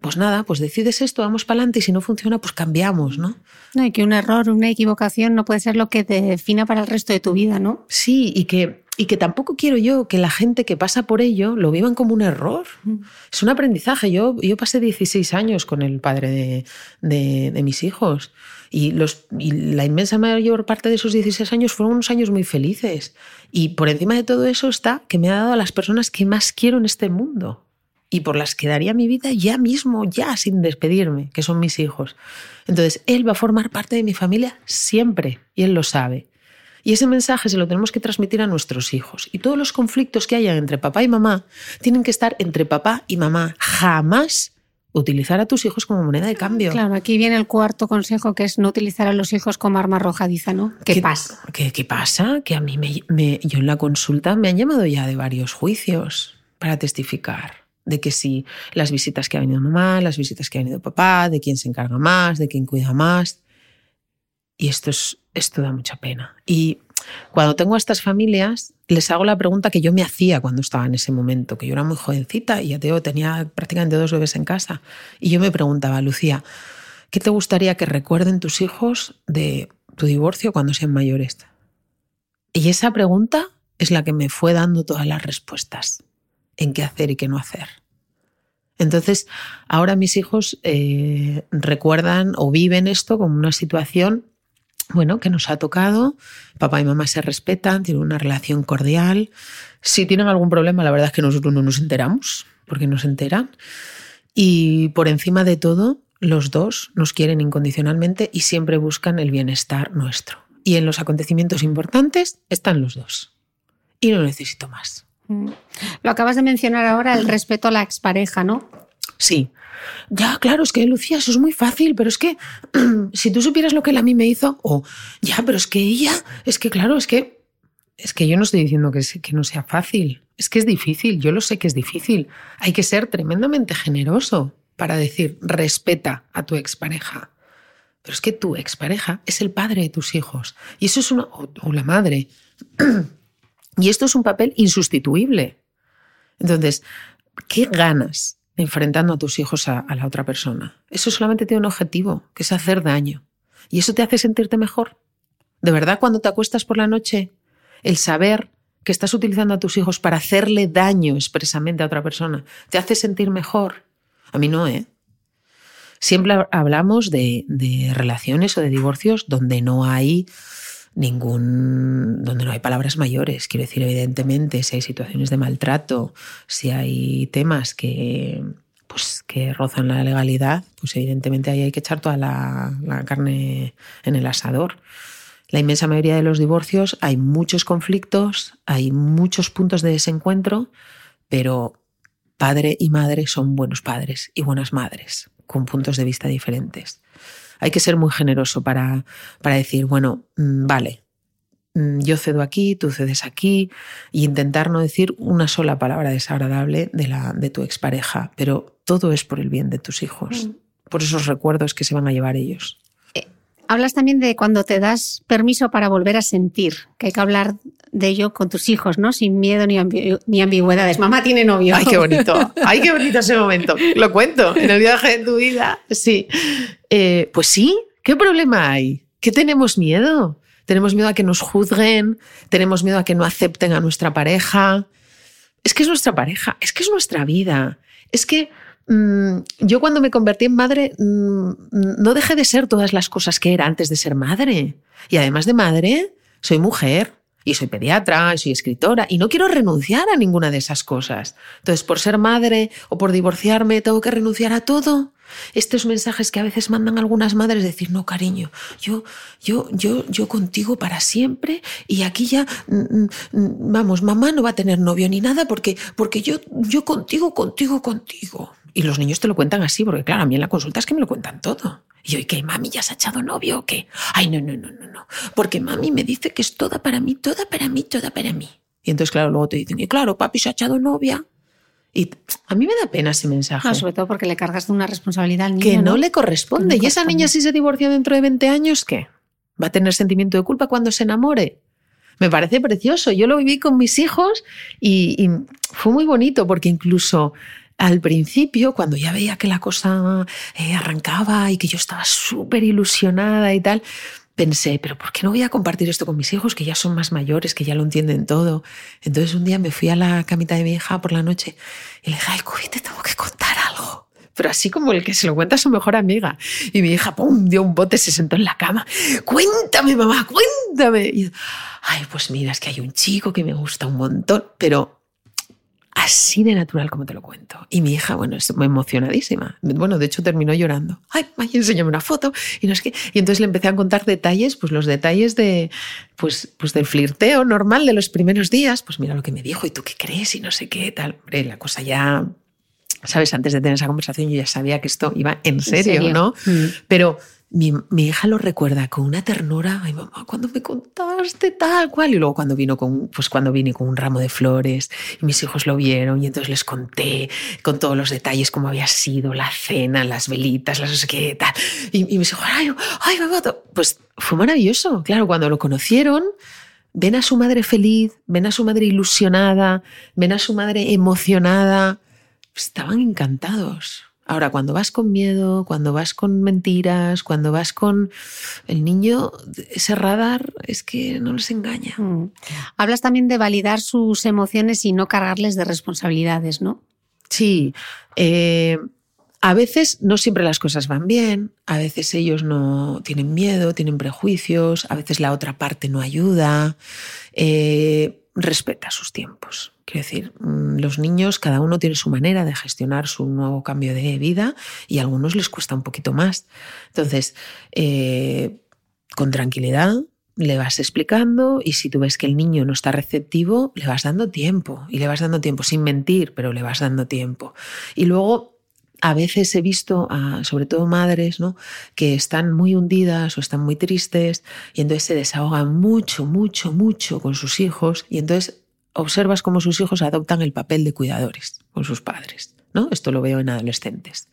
B: pues nada, pues decides esto, vamos para adelante y si no funciona, pues cambiamos, ¿no?
A: No, y que un error, una equivocación no puede ser lo que te defina para el resto de tu vida, ¿no?
B: Sí, y que y que tampoco quiero yo que la gente que pasa por ello lo vivan como un error. Mm. Es un aprendizaje. Yo, yo pasé 16 años con el padre de, de, mis hijos y, los, y la inmensa mayor parte de esos 16 años fueron unos años muy felices. Y por encima de todo eso está que me ha dado a las personas que más quiero en este mundo y por las que daría mi vida ya mismo, ya sin despedirme, que son mis hijos. Entonces, él va a formar parte de mi familia siempre y él lo sabe. Y ese mensaje se lo tenemos que transmitir a nuestros hijos. Y todos los conflictos que haya entre papá y mamá tienen que estar entre papá y mamá. Jamás utilizar a tus hijos como moneda de cambio.
A: Claro, aquí viene el cuarto consejo que es no utilizar a los hijos como arma arrojadiza, ¿no?
B: ¿Qué, pasa? ¿qué, pasa? Que a mí me, yo en la consulta me han llamado ya de varios juicios para testificar de que si las visitas que ha venido mamá, las visitas que ha venido papá, de quién se encarga más, de quién cuida más. Y esto, es, esto da mucha pena. Y cuando tengo a estas familias, les hago la pregunta que yo me hacía cuando estaba en ese momento, que yo era muy jovencita y ya te tenía prácticamente dos bebés en casa. Y yo me preguntaba, Lucía, ¿qué te gustaría que recuerden tus hijos de tu divorcio cuando sean mayores? Y esa pregunta es la que me fue dando todas las respuestas en qué hacer y qué no hacer. Entonces, ahora mis hijos eh, recuerdan o viven esto como una situación, bueno, que nos ha tocado. Papá y mamá se respetan, tienen una relación cordial. Si tienen algún problema, la verdad es que nosotros no nos enteramos, porque no se enteran. Y por encima de todo, los dos nos quieren incondicionalmente y siempre buscan el bienestar nuestro. Y en los acontecimientos importantes están los dos. Y no necesito más.
A: Mm. Lo acabas de mencionar ahora, el respeto a la expareja, ¿no?
B: Sí. Ya, claro, es que Lucía, eso es muy fácil, pero es que si tú supieras lo que él a mí me hizo, o ya, pero es que ella, es que claro, es que es que yo no estoy diciendo que, que no sea fácil, es que es difícil, yo lo sé que es difícil. Hay que ser tremendamente generoso para decir, respeta a tu expareja. Pero es que tu expareja es el padre de tus hijos y eso es una o la madre. Y esto es un papel insustituible. Entonces, ¿qué ganas enfrentando a tus hijos a, la otra persona? Eso solamente tiene un objetivo, que es hacer daño. ¿Y eso te hace sentirte mejor? ¿De verdad cuando te acuestas por la noche, el saber que estás utilizando a tus hijos para hacerle daño expresamente a otra persona, te hace sentir mejor? A mí no, ¿eh? Siempre hablamos de, relaciones o de divorcios donde no hay ningún donde no hay palabras mayores. Quiero decir, evidentemente, si hay situaciones de maltrato, si hay temas que pues que rozan la legalidad, pues evidentemente ahí hay que echar toda la, la carne en el asador. La inmensa mayoría de los divorcios hay muchos conflictos, hay muchos puntos de desencuentro, pero padre y madre son buenos padres y buenas madres, con puntos de vista diferentes hay que ser muy generoso para, para decir, bueno, mm, vale, mm, yo cedo aquí, tú cedes aquí, e intentar no decir una sola palabra desagradable de, la, de tu expareja, pero todo es por el bien de tus hijos, mm. por esos recuerdos que se van a llevar ellos.
A: Hablas también de cuando te das permiso para volver a sentir, que hay que hablar de ello con tus hijos, ¿no? Sin miedo ni, ni ambigüedades. Mamá tiene novio.
B: Ay, qué bonito. Ay, qué bonito ese momento. Lo cuento en el viaje de tu vida. Sí. Eh, pues sí, ¿qué problema hay? ¿Qué tenemos miedo? Tenemos miedo a que nos juzguen, tenemos miedo a que no acepten a nuestra pareja. Es que es nuestra pareja, es que es nuestra vida. Es que yo cuando me convertí en madre mm, no dejé de ser todas las cosas que era antes de ser madre. Y además de madre, soy mujer, y soy pediatra, y soy escritora, y no quiero renunciar a ninguna de esas cosas. Entonces, por ser madre o por divorciarme, tengo que renunciar a todo. Estos mensajes que a veces mandan algunas madres, decir, no, cariño, yo, yo, yo, yo contigo para siempre, y aquí ya, mm, mm, mm, vamos, mamá no va a tener novio ni nada, porque, porque yo, yo contigo, contigo, contigo. Y los niños te lo cuentan así, porque claro, a mí en la consulta es que me lo cuentan todo. Y yo, ¿y qué? ¿Mami ya se ha echado novio o qué? Ay, no, no, no, no, no. Porque mami me dice que es toda para mí, toda para mí, toda para mí. Y entonces, claro, luego te dicen, y claro, papi se ha echado novia. Y a mí me da pena ese mensaje.
A: sobre todo porque le cargas de una responsabilidad al niño.
B: Que no, le corresponde. y esa niña, si se divorcia dentro de 20 años, ¿qué? ¿Va a tener sentimiento de culpa cuando se enamore? Me parece precioso. Yo lo viví con mis hijos y, y fue muy bonito porque incluso al principio, cuando ya veía que la cosa eh, arrancaba y que yo estaba súper ilusionada y tal, pensé, pero ¿por qué no voy a compartir esto con mis hijos, que ya son más mayores, que ya lo entienden todo? Entonces un día me fui a la camita de mi hija por la noche y le dije, ay, Cubi, te tengo que contar algo. Pero así como el que se lo cuenta a su mejor amiga. Y mi hija, ¡pum!, dio un bote, se sentó en la cama. Cuéntame, mamá, cuéntame. Y, ay, pues mira, es que hay un chico que me gusta un montón, pero así de natural como te lo cuento. Y mi hija, bueno, es muy emocionadísima. Bueno, de hecho terminó llorando. Ay, ay, enséñame una foto. Y no es que. Y entonces le empecé a contar detalles, pues los detalles de, pues, pues del flirteo normal de los primeros días. Pues mira lo que me dijo, ¿y tú qué crees? Y no sé qué, tal. Hombre, la cosa ya. Sabes, antes de tener esa conversación yo ya sabía que esto iba en serio, ¿no? Mm. Pero mi, hija lo recuerda con una ternura. Ay, mamá, cuando me contaste tal cual. Y luego cuando vino con, pues cuando vine con un ramo de flores y mis hijos lo vieron y entonces les conté con todos los detalles cómo había sido la cena, las velitas, las no sé qué tal. Y, y mis hijos, ay, ay, mamá, pues fue maravilloso. Claro, cuando lo conocieron, ven a su madre feliz, ven a su madre ilusionada, ven a su madre emocionada. Estaban encantados. Ahora, cuando vas con miedo, cuando vas con mentiras, cuando vas con el niño, ese radar es que no les engaña. Mm.
A: Hablas también de validar sus emociones y no cargarles de responsabilidades, ¿no?
B: Sí. Eh, a veces no siempre las cosas van bien, a veces ellos no tienen miedo, tienen prejuicios, a veces la otra parte no ayuda. Eh, respeta sus tiempos. Quiero decir, mm, los niños, cada uno tiene su manera de gestionar su nuevo cambio de vida y a algunos les cuesta un poquito más. Entonces, eh, con tranquilidad, le vas explicando y si tú ves que el niño no está receptivo, le vas dando tiempo y le vas dando tiempo sin mentir, pero le vas dando tiempo. Y luego a veces he visto, sobre todo madres, ¿no? que están muy hundidas o están muy tristes y entonces se desahogan mucho, mucho, mucho con sus hijos y entonces observas cómo sus hijos adoptan el papel de cuidadores con sus padres. ¿no? Esto lo veo en adolescentes.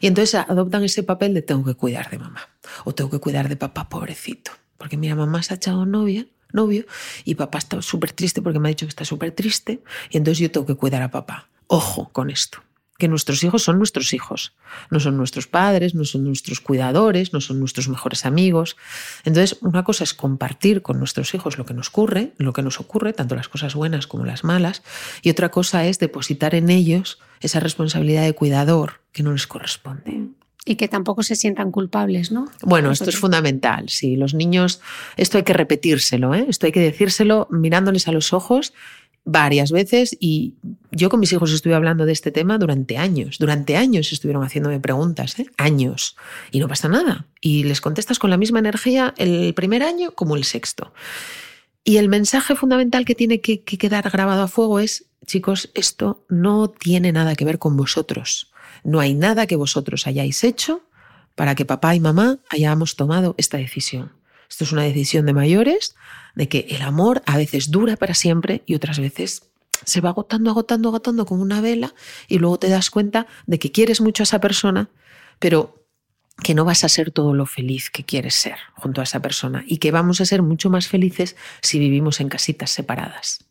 B: Y entonces adoptan ese papel de tengo que cuidar de mamá o tengo que cuidar de papá, pobrecito. Porque mira, mamá se ha echado novia, novio y papá está súper triste porque me ha dicho que está súper triste y entonces yo tengo que cuidar a papá. Ojo con esto que nuestros hijos son nuestros hijos, no son nuestros padres, no son nuestros cuidadores, no son nuestros mejores amigos. Entonces, una cosa es compartir con nuestros hijos lo que nos ocurre, lo que nos ocurre, tanto las cosas buenas como las malas, y otra cosa es depositar en ellos esa responsabilidad de cuidador que no les corresponde.
A: Y que tampoco se sientan culpables, ¿no?
B: Bueno, esto es fundamental. Sí, los niños, esto hay que repetírselo, ¿eh? esto hay que decírselo mirándoles a los ojos varias veces y yo con mis hijos estuve hablando de este tema durante años. Durante años estuvieron haciéndome preguntas, ¿eh? años, y no pasa nada. Y les contestas con la misma energía el primer año como el sexto. Y el mensaje fundamental que tiene que, que quedar grabado a fuego es, chicos, esto no tiene nada que ver con vosotros. No hay nada que vosotros hayáis hecho para que papá y mamá hayamos tomado esta decisión. Esto es una decisión de mayores, de que el amor a veces dura para siempre y otras veces se va agotando, agotando, agotando como una vela y luego te das cuenta de que quieres mucho a esa persona, pero que no vas a ser todo lo feliz que quieres ser junto a esa persona y que vamos a ser mucho más felices si vivimos en casitas separadas.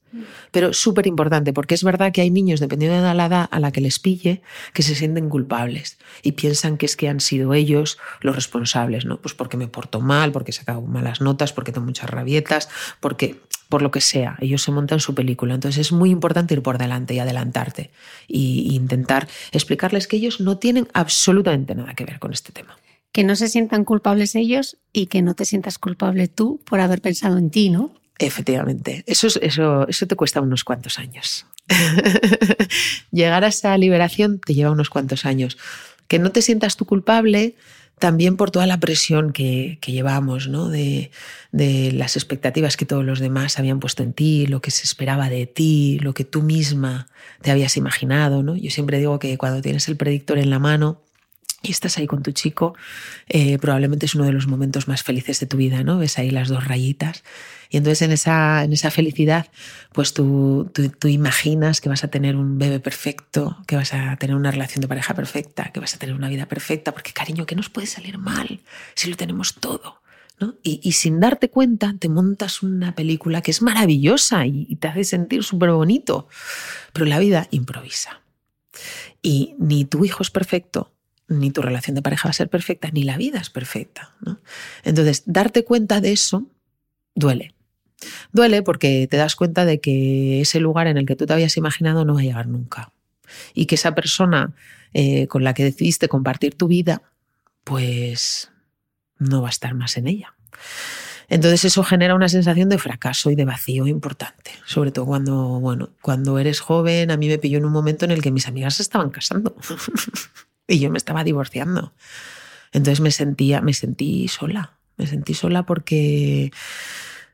B: Pero súper importante, porque es verdad que hay niños, dependiendo de la edad a la que les pille, que se sienten culpables y piensan que es que han sido ellos los responsables, ¿no? Pues porque me porto mal, porque he sacado malas notas, porque tengo muchas rabietas, porque por lo que sea, ellos se montan su película. Entonces es muy importante ir por delante y adelantarte e intentar explicarles que ellos no tienen absolutamente nada que ver con este tema
A: que no se sientan culpables ellos y que no te sientas culpable tú por haber pensado en ti, ¿no?
B: Efectivamente, eso, eso, eso te cuesta unos cuantos años. Llegar a esa liberación te lleva unos cuantos años. Que no te sientas tú culpable también por toda la presión que, llevamos, ¿no? De, de, las expectativas que todos los demás habían puesto en ti, lo que se esperaba de ti, lo que tú misma te habías imaginado. ¿no? Yo siempre digo que cuando tienes el predictor en la mano, y estás ahí con tu chico, eh, probablemente es uno de los momentos más felices de tu vida, ¿no? Ves ahí las dos rayitas. Y entonces en esa, en esa felicidad, pues tú, tú, imaginas que vas a tener un bebé perfecto, que vas a tener una relación de pareja perfecta, que vas a tener una vida perfecta, porque cariño, que nos puede salir mal si lo tenemos todo. ¿no? Y, y, sin darte cuenta te montas una película que es maravillosa y, y te hace sentir súper bonito, pero la vida improvisa. Y ni tu hijo es perfecto, ni tu relación de pareja va a ser perfecta, ni la vida es perfecta. Entonces, darte cuenta de eso duele. Duele porque te das cuenta de que ese lugar en el que tú te habías imaginado no va a llegar nunca. Y que esa persona eh, con la que decidiste compartir tu vida, pues no va a estar más en ella. Entonces eso genera una sensación de fracaso y de vacío importante, sobre todo cuando, bueno, cuando eres joven, a mí me pilló en un momento en el que mis amigas se estaban casando. y yo me estaba divorciando. Entonces me sentía, me sentí sola, me sentí sola porque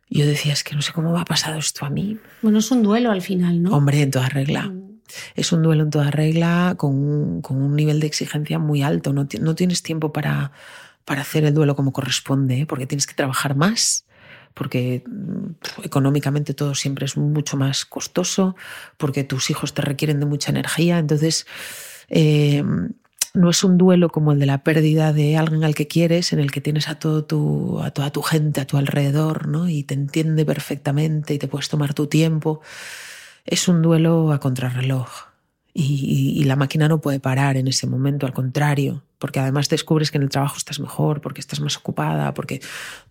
B: yo decía, es que no sé cómo va a pasar esto a mí.
A: Bueno, es un duelo al final, ¿no?
B: Hombre, en toda regla. Mm. Es un duelo en toda regla con un, con un nivel de exigencia muy alto. No, no tienes tiempo para, para hacer el duelo como corresponde, ¿eh? porque tienes que trabajar más, porque mm, económicamente todo siempre es mucho más costoso, porque tus hijos te requieren de mucha energía. Entonces, eh, no es un duelo como el de la pérdida de alguien al que quieres, en el que tienes a, todo tu, a toda tu gente a tu alrededor ¿no? y te entiende perfectamente y te puedes tomar tu tiempo. Es un duelo a contrarreloj. y, la máquina no puede parar en ese momento, al contrario, porque además descubres que en el trabajo estás mejor, porque estás más ocupada, porque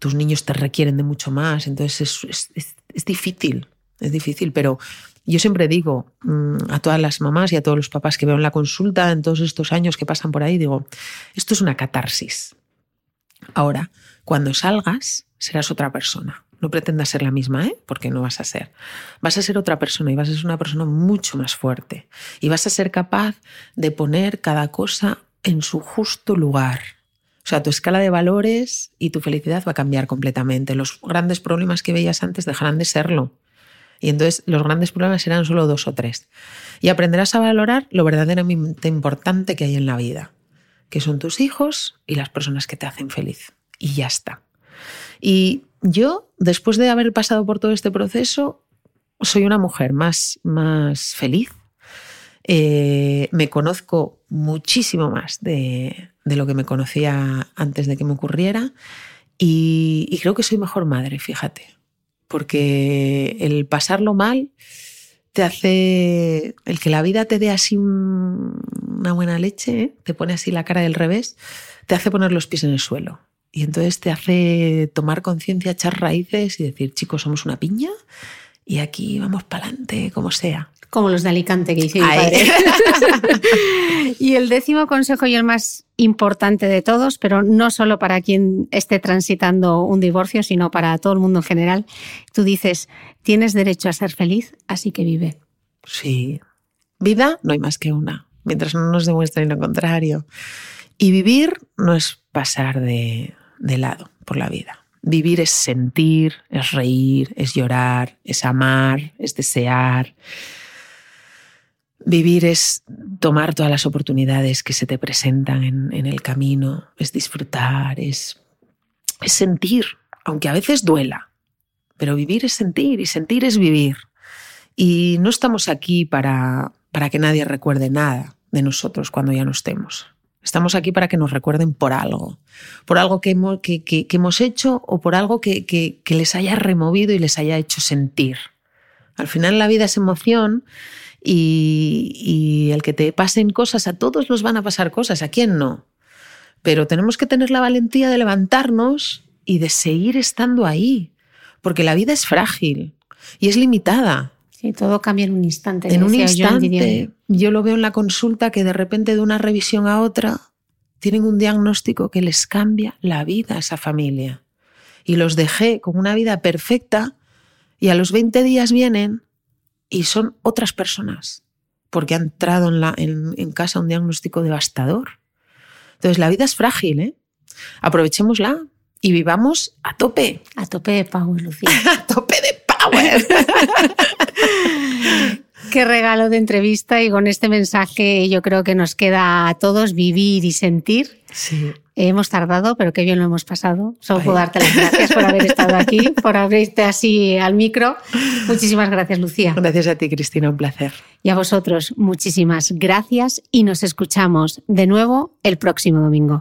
B: tus niños te requieren de mucho más, entonces es, difícil, es difícil, pero yo siempre digo mm, a todas las mamás y a todos los papás que veo en la consulta en todos estos años que pasan por ahí, digo, esto es una catarsis. Ahora, cuando salgas, serás otra persona. No pretendas ser la misma, ¿eh? porque no vas a ser. Vas a ser otra persona y vas a ser una persona mucho más fuerte. Y vas a ser capaz de poner cada cosa en su justo lugar. O sea, tu escala de valores y tu felicidad va a cambiar completamente. Los grandes problemas que veías antes dejarán de serlo. Y entonces los grandes problemas serán solo dos o tres. Y aprenderás a valorar lo verdaderamente importante que hay en la vida, que son tus hijos y las personas que te hacen feliz. Y ya está. Y yo, después de haber pasado por todo este proceso, soy una mujer más, más feliz. Eh, me conozco muchísimo más de, lo que me conocía antes de que me ocurriera y, creo que soy mejor madre, fíjate, porque el pasarlo mal te hace, el que la vida te dé así una buena leche, ¿eh? te pone así la cara del revés, te hace poner los pies en el suelo. Y entonces te hace tomar conciencia, echar raíces y decir, chicos, somos una piña y aquí vamos para adelante, como sea.
A: Como los de Alicante que dice mi padre. y el décimo consejo y el más importante de todos, pero no solo para quien esté transitando un divorcio, sino para todo el mundo en general. Tú dices, tienes derecho a ser feliz, así que vive.
B: Sí. Vida no hay más que una, mientras no nos demuestren lo contrario. Y vivir no es pasar de, de lado por la vida. Vivir es sentir, es reír, es llorar, es amar, es desear. Vivir es tomar todas las oportunidades que se te presentan en, el camino, es disfrutar, es, sentir, aunque a veces duela. Pero vivir es sentir y sentir es vivir. Y no estamos aquí para, para que nadie recuerde nada de nosotros cuando ya no estemos. Estamos aquí para que nos recuerden por algo, por algo que hemos, que, hemos hecho o por algo que, les haya removido y les haya hecho sentir. Al final la vida es emoción y, y, el que te pasen cosas, a todos nos van a pasar cosas, ¿a quién no? Pero tenemos que tener la valentía de levantarnos y de seguir estando ahí, porque la vida es frágil y es limitada.
A: Sí, todo cambia en un instante.
B: En un instante. Yo, lo veo en la consulta que de repente de una revisión a otra tienen un diagnóstico que les cambia la vida a esa familia. Y los dejé con una vida perfecta y a los 20 días vienen y son otras personas porque ha entrado en, la, en, casa un diagnóstico devastador. Entonces la vida es frágil, ¿eh? Aprovechémosla y vivamos a tope.
A: A tope de power, Lucía.
B: a tope de power.
A: Qué regalo de entrevista y con este mensaje yo creo que nos queda a todos vivir y sentir.
B: Sí.
A: Hemos tardado, pero qué bien lo hemos pasado. Solo puedo darte las gracias por haber estado aquí, por abrirte así al micro. Muchísimas gracias, Lucía.
B: Gracias a ti, Cristina, un placer.
A: Y a vosotros, muchísimas gracias y nos escuchamos de nuevo el próximo domingo.